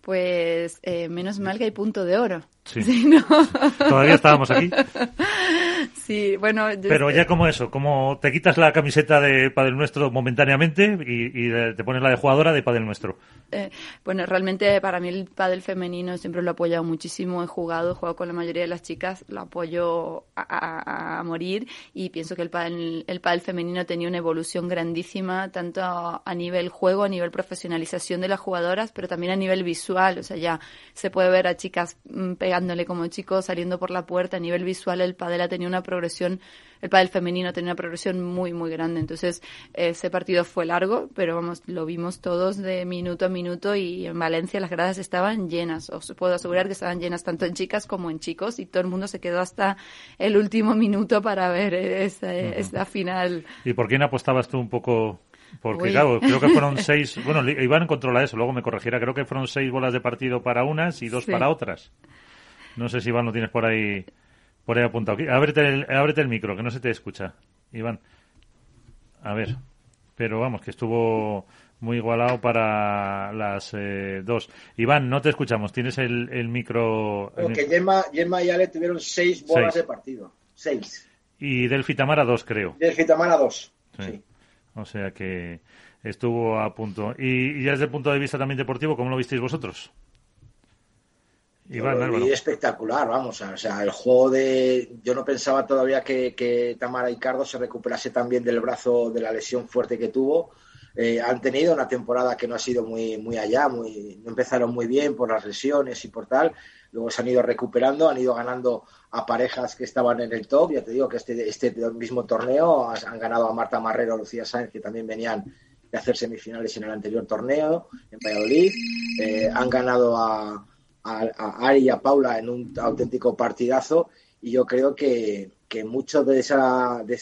Pues eh, menos mal que hay punto de oro. Sí. Todavía estábamos aquí. Sí, bueno. Pero ya como eso, como te quitas la camiseta de Padel Nuestro momentáneamente y, te pones la de jugadora de Padel Nuestro. Eh, bueno, realmente para mí el Padel femenino siempre lo he apoyado muchísimo. He jugado, he jugado con la mayoría de las chicas, lo apoyo a, morir y pienso que el Padel, el femenino tenía una evolución grandísima, tanto a, nivel juego, a nivel profesionalización de las jugadoras, pero también a nivel visual. O sea, ya se puede ver a chicas mm, pegándole como chicos saliendo por la puerta. A nivel visual el Padel ha tenido una progresión, el pádel femenino tenía una progresión muy, muy grande. Entonces, ese partido fue largo, pero vamos, lo vimos todos de minuto a minuto y en Valencia las gradas estaban llenas. Os puedo asegurar que estaban llenas tanto en chicas como en chicos y todo el mundo se quedó hasta el último minuto para ver esa, final. ¿Y por quién apostabas tú un poco porque claro, creo que fueron seis, bueno, Iván controla eso, luego me corregirá, creo que fueron seis bolas de partido para unas y dos para otras. No sé si Iván lo tienes por ahí por ahí apuntado. Ábrete el, ábrete el micro, que no se te escucha, Iván. A ver. Pero vamos, que estuvo muy igualado para las eh, dos. Iván, no te escuchamos. Tienes el, el micro. Porque Gemma, Gemma, y Ale tuvieron seis bolas de partido. Seis. Y Delfi Tamara dos, creo. Delfi Tamara dos. Sí. O sea que estuvo a punto. Y, y ya desde el punto de vista también deportivo, ¿cómo lo visteis vosotros? Y espectacular, vamos. O sea, el juego de. Yo no pensaba todavía que, que Tamara Cardo se recuperase también del brazo de la lesión fuerte que tuvo. Eh, han tenido una temporada que no ha sido muy, muy allá, muy, no empezaron muy bien por las lesiones y por tal. Luego se han ido recuperando, han ido ganando a parejas que estaban en el top. Ya te digo que este, este mismo torneo han ganado a Marta Marrero, Lucía Sáenz, que también venían hacer semifinales en el anterior torneo en Valladolid. Eh, han ganado a, Ari y a Paula en un auténtico partidazo y yo creo que, mucho de, esa, de,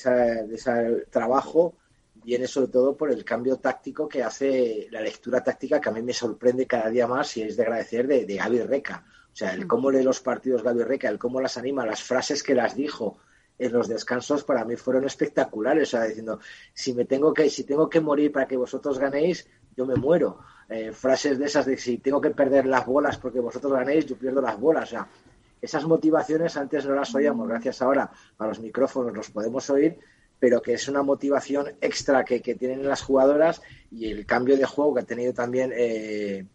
de ese trabajo viene sobre todo por el cambio táctico que hace la lectura táctica que a mí me sorprende cada día más y es de agradecer de, de Gaby Reca. O sea, el cómo lee los partidos Gaby Reca, el cómo las anima, las frases que las dijo, en los descansos para mí fueron espectaculares, o sea, diciendo, si me tengo que, si tengo que morir para que vosotros ganéis, yo me muero. Eh, frases de esas de si tengo que perder las bolas porque vosotros ganéis, yo pierdo las bolas. O esas motivaciones antes no las oíamos, gracias ahora a los micrófonos los podemos oír, pero que es una motivación extra que, que tienen las jugadoras y el cambio de juego que ha tenido también eh,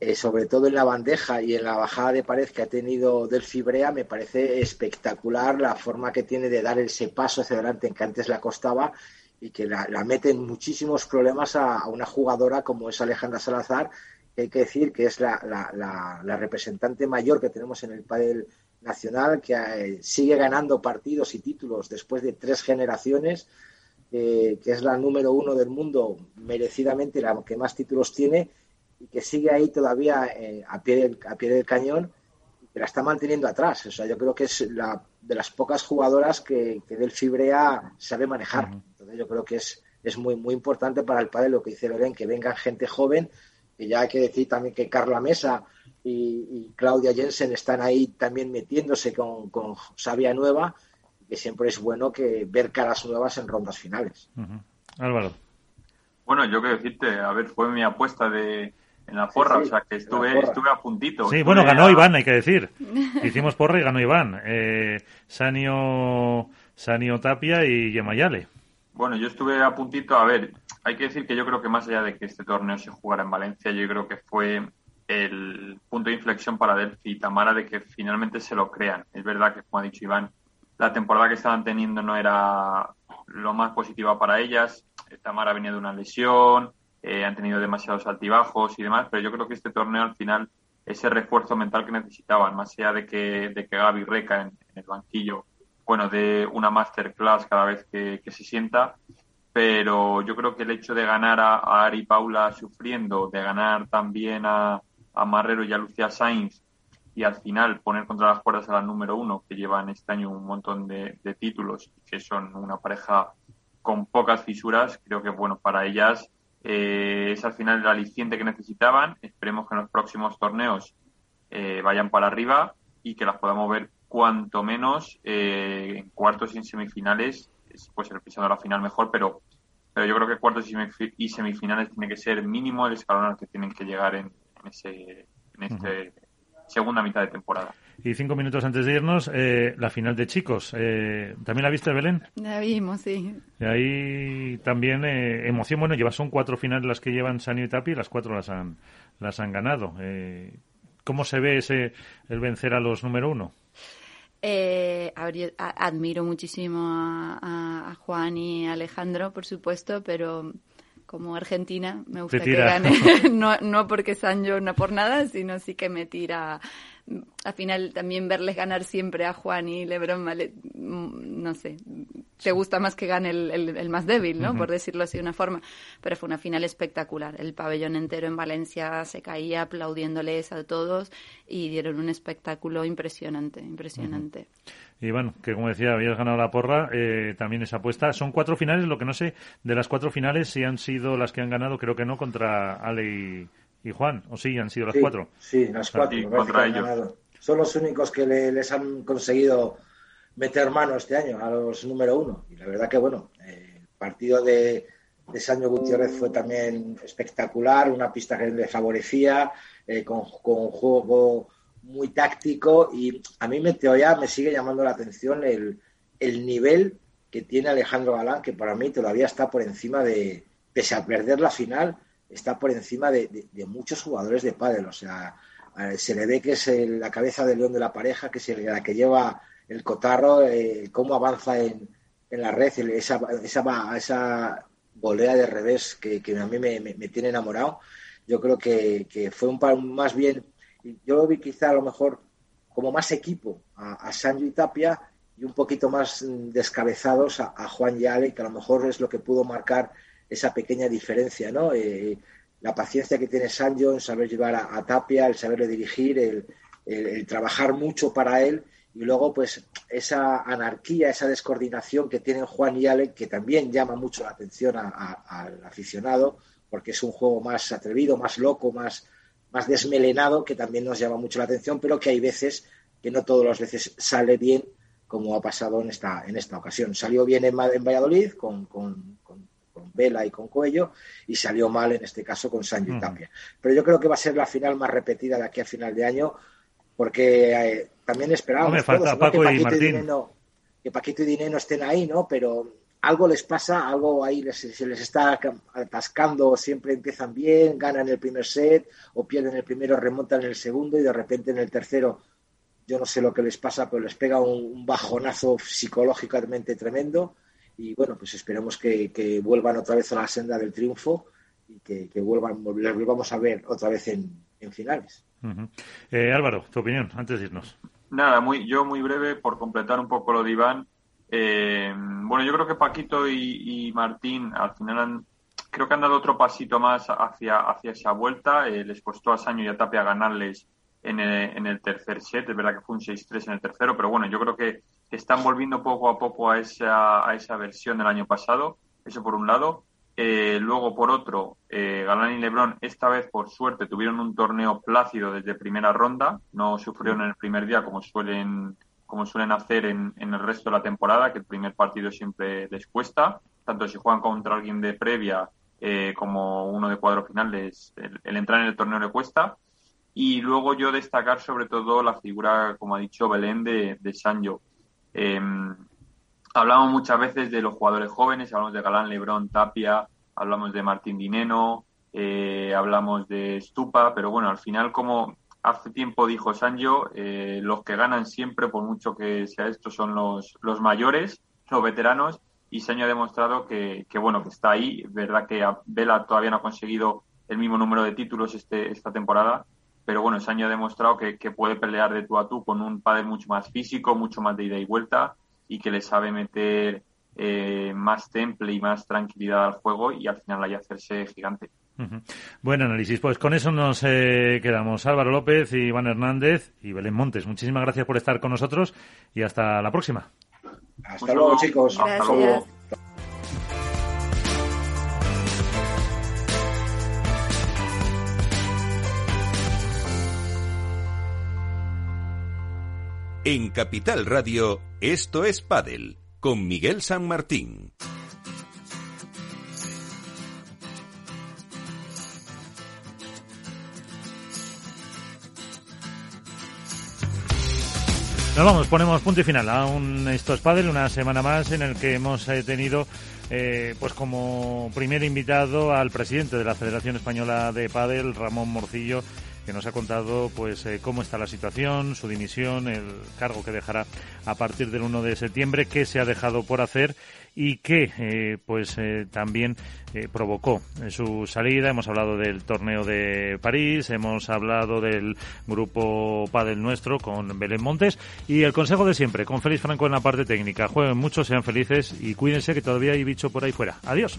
eh, sobre todo en la bandeja y en la bajada de pared que ha tenido del Fibrea, me parece espectacular la forma que tiene de dar ese paso hacia adelante en que antes la costaba y que la, mete en muchísimos problemas a, una jugadora como es Alejandra Salazar, que hay que decir que es la, representante mayor que tenemos en el pádel nacional, que eh, sigue ganando partidos y títulos después de tres generaciones, eh, que es la número uno del mundo, merecidamente la que más títulos tiene y que sigue ahí todavía eh, a, pie del, a pie del cañón y que la está manteniendo atrás. O sea, yo creo que es la de las pocas jugadoras que, que del Fibrea sabe manejar. Entonces yo creo que es, es muy, muy importante para el padre lo que dice Loren, que venga gente joven, que ya hay que decir también que Carla Mesa y, Claudia Jensen están ahí también metiéndose con, con Sabia Nueva, que siempre es bueno que ver caras nuevas en rondas finales. Álvaro. Bueno, yo quiero decirte, a ver, fue mi apuesta de, en la porra, o sea que estuve, estuve a puntito. Sí, bueno, ganó Iván, hay que decir. Hicimos porra y ganó Iván. Eh, Sanio, Sanio Tapia y Yemayale. Bueno, yo estuve a puntito, a ver, hay que decir que yo creo que más allá de que este torneo se jugara en Valencia, yo creo que fue el punto de inflexión para Delphi y Tamara de que finalmente se lo crean. Es verdad que, como ha dicho Iván, la temporada que estaban teniendo no era lo más positiva para ellas. Tamara venía de una lesión, eh, han tenido demasiados altibajos y demás, pero yo creo que este torneo al final ese refuerzo mental que necesitaban, más allá de que, de que Gaby reca en, el banquillo, bueno, de una masterclass cada vez que, se sienta, pero yo creo que el hecho de ganar a, Ari Paula sufriendo, de ganar también a, a Marrero y a Lucía Sainz, y al final poner contra las cuerdas a la número uno, que llevan este año un montón de, de títulos, que son una pareja con pocas fisuras, creo que bueno, para ellas eh, es al final el aliciente que necesitaban. Esperemos que en los próximos torneos eh, vayan para arriba y que las podamos ver cuanto menos eh, en cuartos y en semifinales. Pues el pisando la final mejor, pero, pero yo creo que cuartos y semifinales tiene que ser mínimo el escalón al que tienen que llegar en, ese, en este segunda mitad de temporada. Y cinco minutos antes de irnos, eh, la final de chicos. Eh, ¿También la viste, Belén? La vimos, sí. Y ahí también eh, emoción. Bueno, lleva, son cuatro finales las que llevan Sanio y Tapi y las cuatro las han, las han ganado. ¿Cómo se ve ese el vencer a los número uno? admiro muchísimo a, a, Juan y Alejandro, por supuesto, pero como argentina me gusta que gane, no, no porque Sancho no por nada, sino sí que me tira al final también verles ganar siempre a Juan y Lebron, mm, no sé, te gusta más que gane el, más débil, ¿no? Por decirlo así de una forma. Pero fue una final espectacular. El pabellón entero en Valencia se caía aplaudiéndoles a todos y dieron un espectáculo impresionante, impresionante. Bueno, que como decía, habías ganado la porra, eh, también esa apuesta. Son cuatro finales, lo que no sé de las cuatro finales si han sido las que han ganado, creo que no, contra Ale y, y Juan, ¿o sí han sido las cuatro? Sí, las cuatro. Son los únicos que les han conseguido meter mano este año a los número uno. Y la verdad que, bueno, el partido de, de Sancho Gutiérrez fue también espectacular, una pista que le favorecía, eh, con, un juego muy táctico y a mí me, todavía me sigue llamando la atención el, el nivel que tiene Alejandro Galán, que para mí todavía está por encima de, pese a perder la final, está por encima de, muchos jugadores de pádel. O sea, se le ve que es la cabeza del león de la pareja, que es la que lleva el cotarro, eh, cómo avanza en, en, la red, esa, esa, esa volea de revés que, a mí me, tiene enamorado. Yo creo que, fue un más bien, yo vi quizá a lo mejor como más equipo a, a Sancho y Tapia y un poquito más descabezados a, Juan Yale, que a lo mejor es lo que pudo marcar esa pequeña diferencia, ¿no? Eh, la paciencia que tiene Sancho en saber llevar a, Tapia, el saberle dirigir, el, trabajar mucho para él y luego pues esa anarquía, esa descoordinación que tienen Juan y Ale, que también llama mucho la atención al aficionado, porque es un juego más atrevido, más loco, más, más desmelenado, que también nos llama mucho la atención, pero que hay veces que no todas las veces sale bien, como ha pasado en esta, en esta ocasión. Salió bien en, en Valladolid con, con, Vela y con Cuello y salió mal en este caso con Sancho y Tapia. Pero yo creo que va a ser la final más repetida de aquí a final de año porque eh, también esperábamos que, Paquito y Dineno, que Paquito y Dineno estén ahí, ¿no? Pero algo les pasa, algo ahí se les está atascando, siempre empiezan bien, ganan el primer set o pierden el primero, remontan en el segundo y de repente en el tercero yo no sé lo que les pasa, pero les pega un, bajonazo psicológicamente tremendo y bueno, pues esperemos que, vuelvan otra vez a la senda del triunfo y que, vuelvan, les volvamos a ver otra vez en, finales. Eh, Álvaro, tu opinión, antes de irnos. Nada, muy, yo muy breve por completar un poco lo de Iván. Eh, bueno, yo creo que Paquito y, Martín al final han, creo que han dado otro pasito más hacia, hacia esa vuelta. Eh, les costó a Saño y a Tapia ganarles en el, en el tercer set. Es verdad que fue un 6-3 en el tercero, pero bueno, yo creo que están volviendo poco a poco a esa, a esa versión del año pasado. Eso por un lado. Eh, luego, por otro, eh, Galán y Lebron, esta vez, por suerte, tuvieron un torneo plácido desde primera ronda. No sufrieron en el primer día como suelen, como suelen hacer en, en el resto de la temporada, que el primer partido siempre les cuesta. Tanto si juegan contra alguien de previa eh, como uno de cuadro final, les, el, entrar en el torneo le cuesta. Y luego yo destacar sobre todo la figura, como ha dicho Belén, de, de. Em, hablamos muchas veces de los jugadores jóvenes, hablamos de Galán, Lebrón, Tapia, hablamos de Martín Dineno, eh, hablamos de Stupa, pero bueno, al final, como hace tiempo dijo Sancho, eh, los que ganan siempre, por mucho que sea esto, son los, los mayores, los veteranos, y Sancho ha demostrado que, que, bueno, que está ahí. Verdad que Vela todavía no ha conseguido el mismo número de títulos este, esta temporada, pero bueno, Sancho ha demostrado que, que, puede pelear de tú a tú con un padre mucho más físico, mucho más de ida y vuelta, y que le sabe meter eh, más temple y más tranquilidad al juego y al final ahí hacerse gigante. Buen análisis. Pues con eso nos eh, quedamos. Álvaro López, Iván Hernández y Belén Montes. Muchísimas gracias por estar con nosotros y hasta la próxima. Hasta luego, chicos. Hasta luego. En Capital Radio, esto es Padel, con Miguel San Martín. Nos vamos, ponemos punto y final a un Esto es Padel, una semana más en el que hemos eh, tenido eh, pues como primer invitado al presidente de la Federación Española de Padel, Ramón Morcillo, que nos ha contado pues eh, cómo está la situación, su dimisión, el cargo que dejará a partir del 1 de septiembre, qué se ha dejado por hacer y qué eh, pues eh, también provocó su salida. Hemos hablado del torneo de París, hemos hablado del grupo Padel nuestro con Belén Montes y el consejo de siempre, con Félix Franco en la parte técnica. Jueguen mucho, sean felices y cuídense que todavía hay bicho por ahí fuera. Adiós.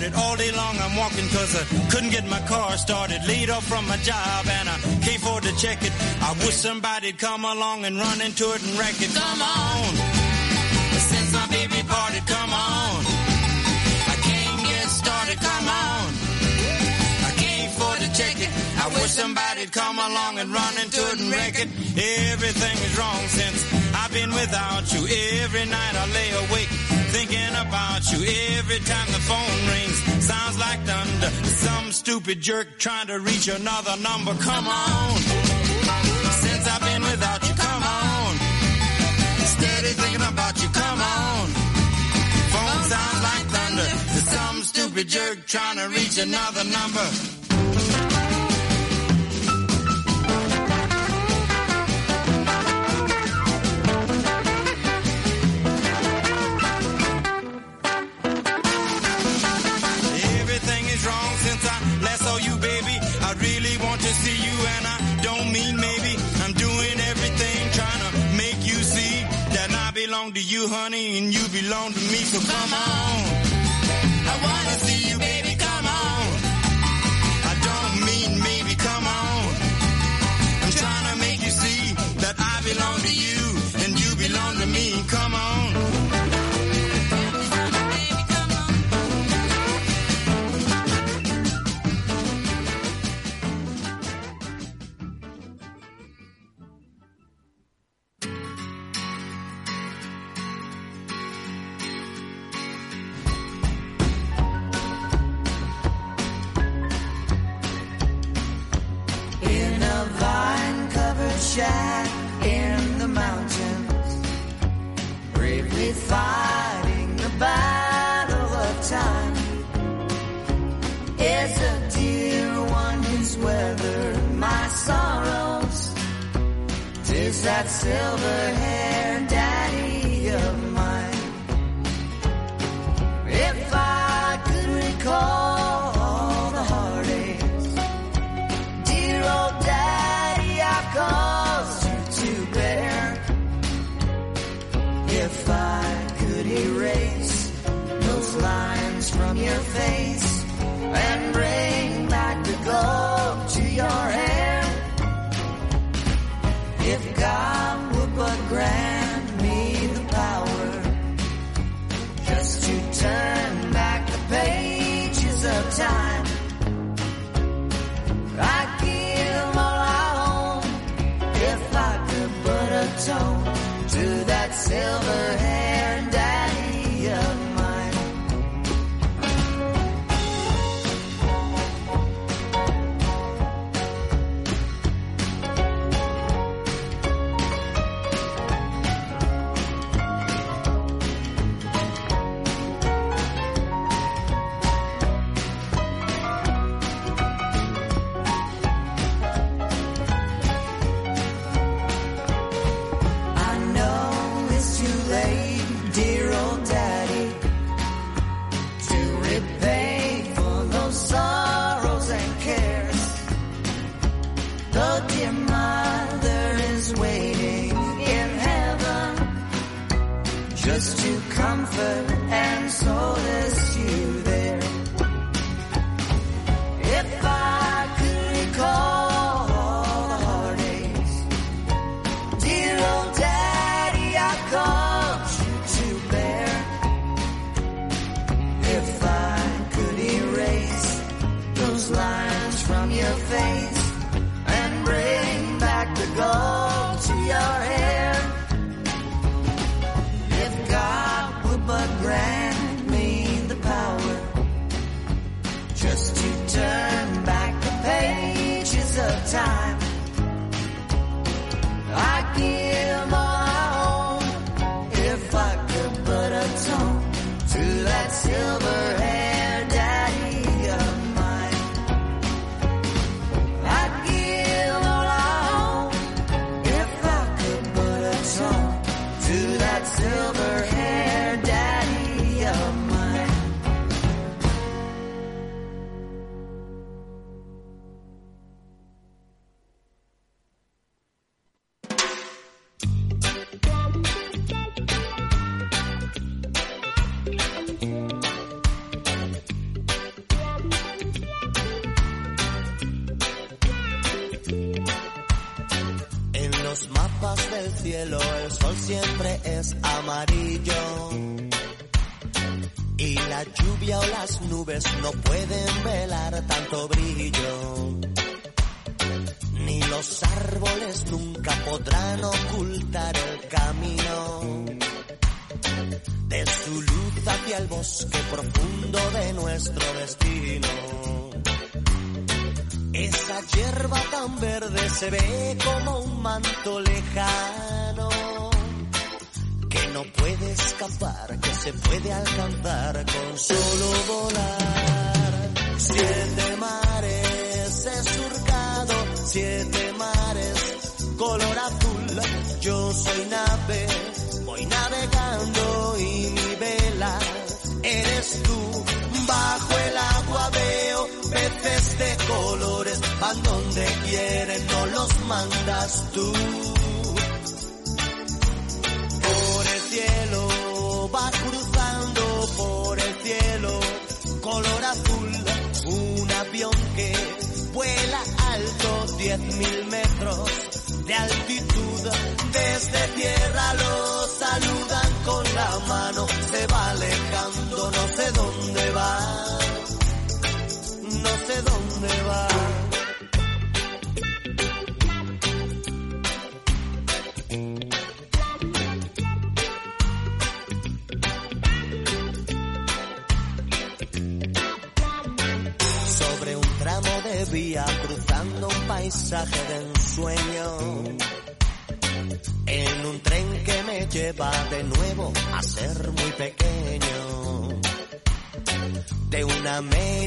Baby parted. All day long I'm walking cause I couldn't get my car started. Laid off from my job and I can't afford to check it. I wish somebody'd come along and run into it and wreck it. Come on. Since my baby parted, come on. I can't get started, come on. I can't afford to check it. I wish somebody'd come along and run into it and wreck it. Everything is wrong since I've been without you. Every night I lay awake thinking about you. Every time the phone rings, sounds like thunder. Some stupid jerk trying to reach another number. Come on. Since I've been without you, come on. Steady thinking about you, come on. Phone sounds like thunder. Some stupid jerk trying to reach another number. Belong to you, honey, and you belong to me. So come on. I wanna see you, baby. Come on. I don't mean maybe. Come on. I'm trying to make you see that I belong to you, that silver haired daddy of mine. If I could recall. tone to that silver hair.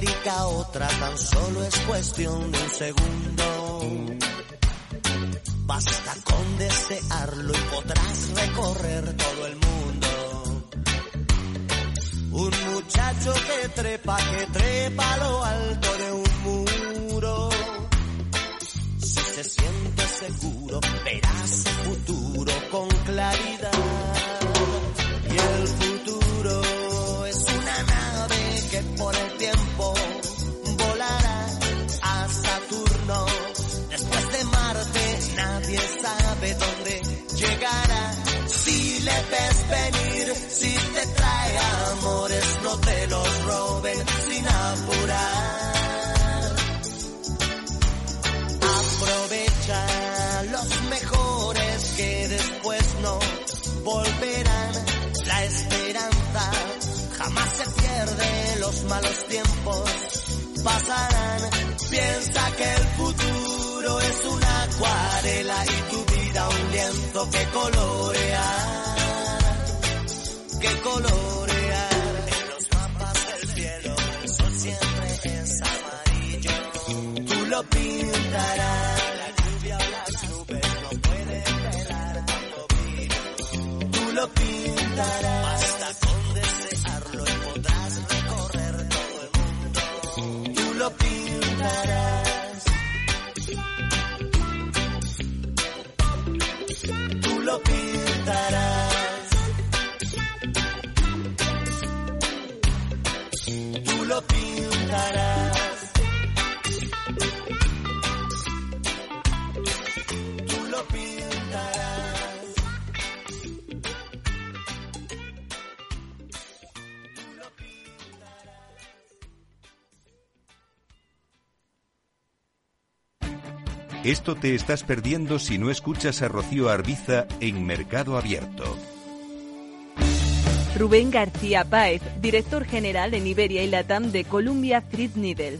América otra tan solo es cuestión de un segundo. Basta con desearlo y podrás recorrer todo el mundo. Un muchacho que trepa, que trepa lo alto de un muro. Si se siente seguro, verás su futuro con claridad. Y el futuro el tiempo volará a Saturno. Después de Marte nadie sabe dónde llegará. Si le ves venir, si te trae amores, no te los roben sin apurar. Aprovecha los mejores que después no volverán. La esperanza jamás se pierde, los malos tiempos pasarán. Piensa que el futuro es una acuarela y tu vida un lienzo que colorear, que colorear. En los mapas del cielo el sol siempre es amarillo. Tú lo pintarás. La lluvia o las nubes no pueden velar tanto brillo. Tú lo pintarás. Esto te estás perdiendo si no escuchas a Rocío Arbiza en Mercado Abierto. Rubén García Páez, director general en Iberia y Latam de Columbia Threadneedle.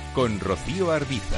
con Rocío Arbiza.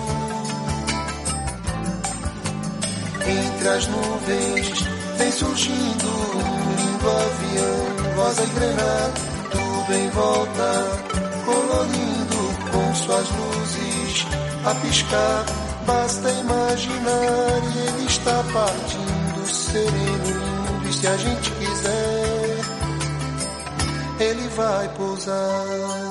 Entre as nuvens vem surgindo um lindo avião, rosa engrenar, tudo em volta, colorindo com suas luzes a piscar. Basta imaginar e ele está partindo, sereno, lindo, e se a gente quiser, ele vai pousar.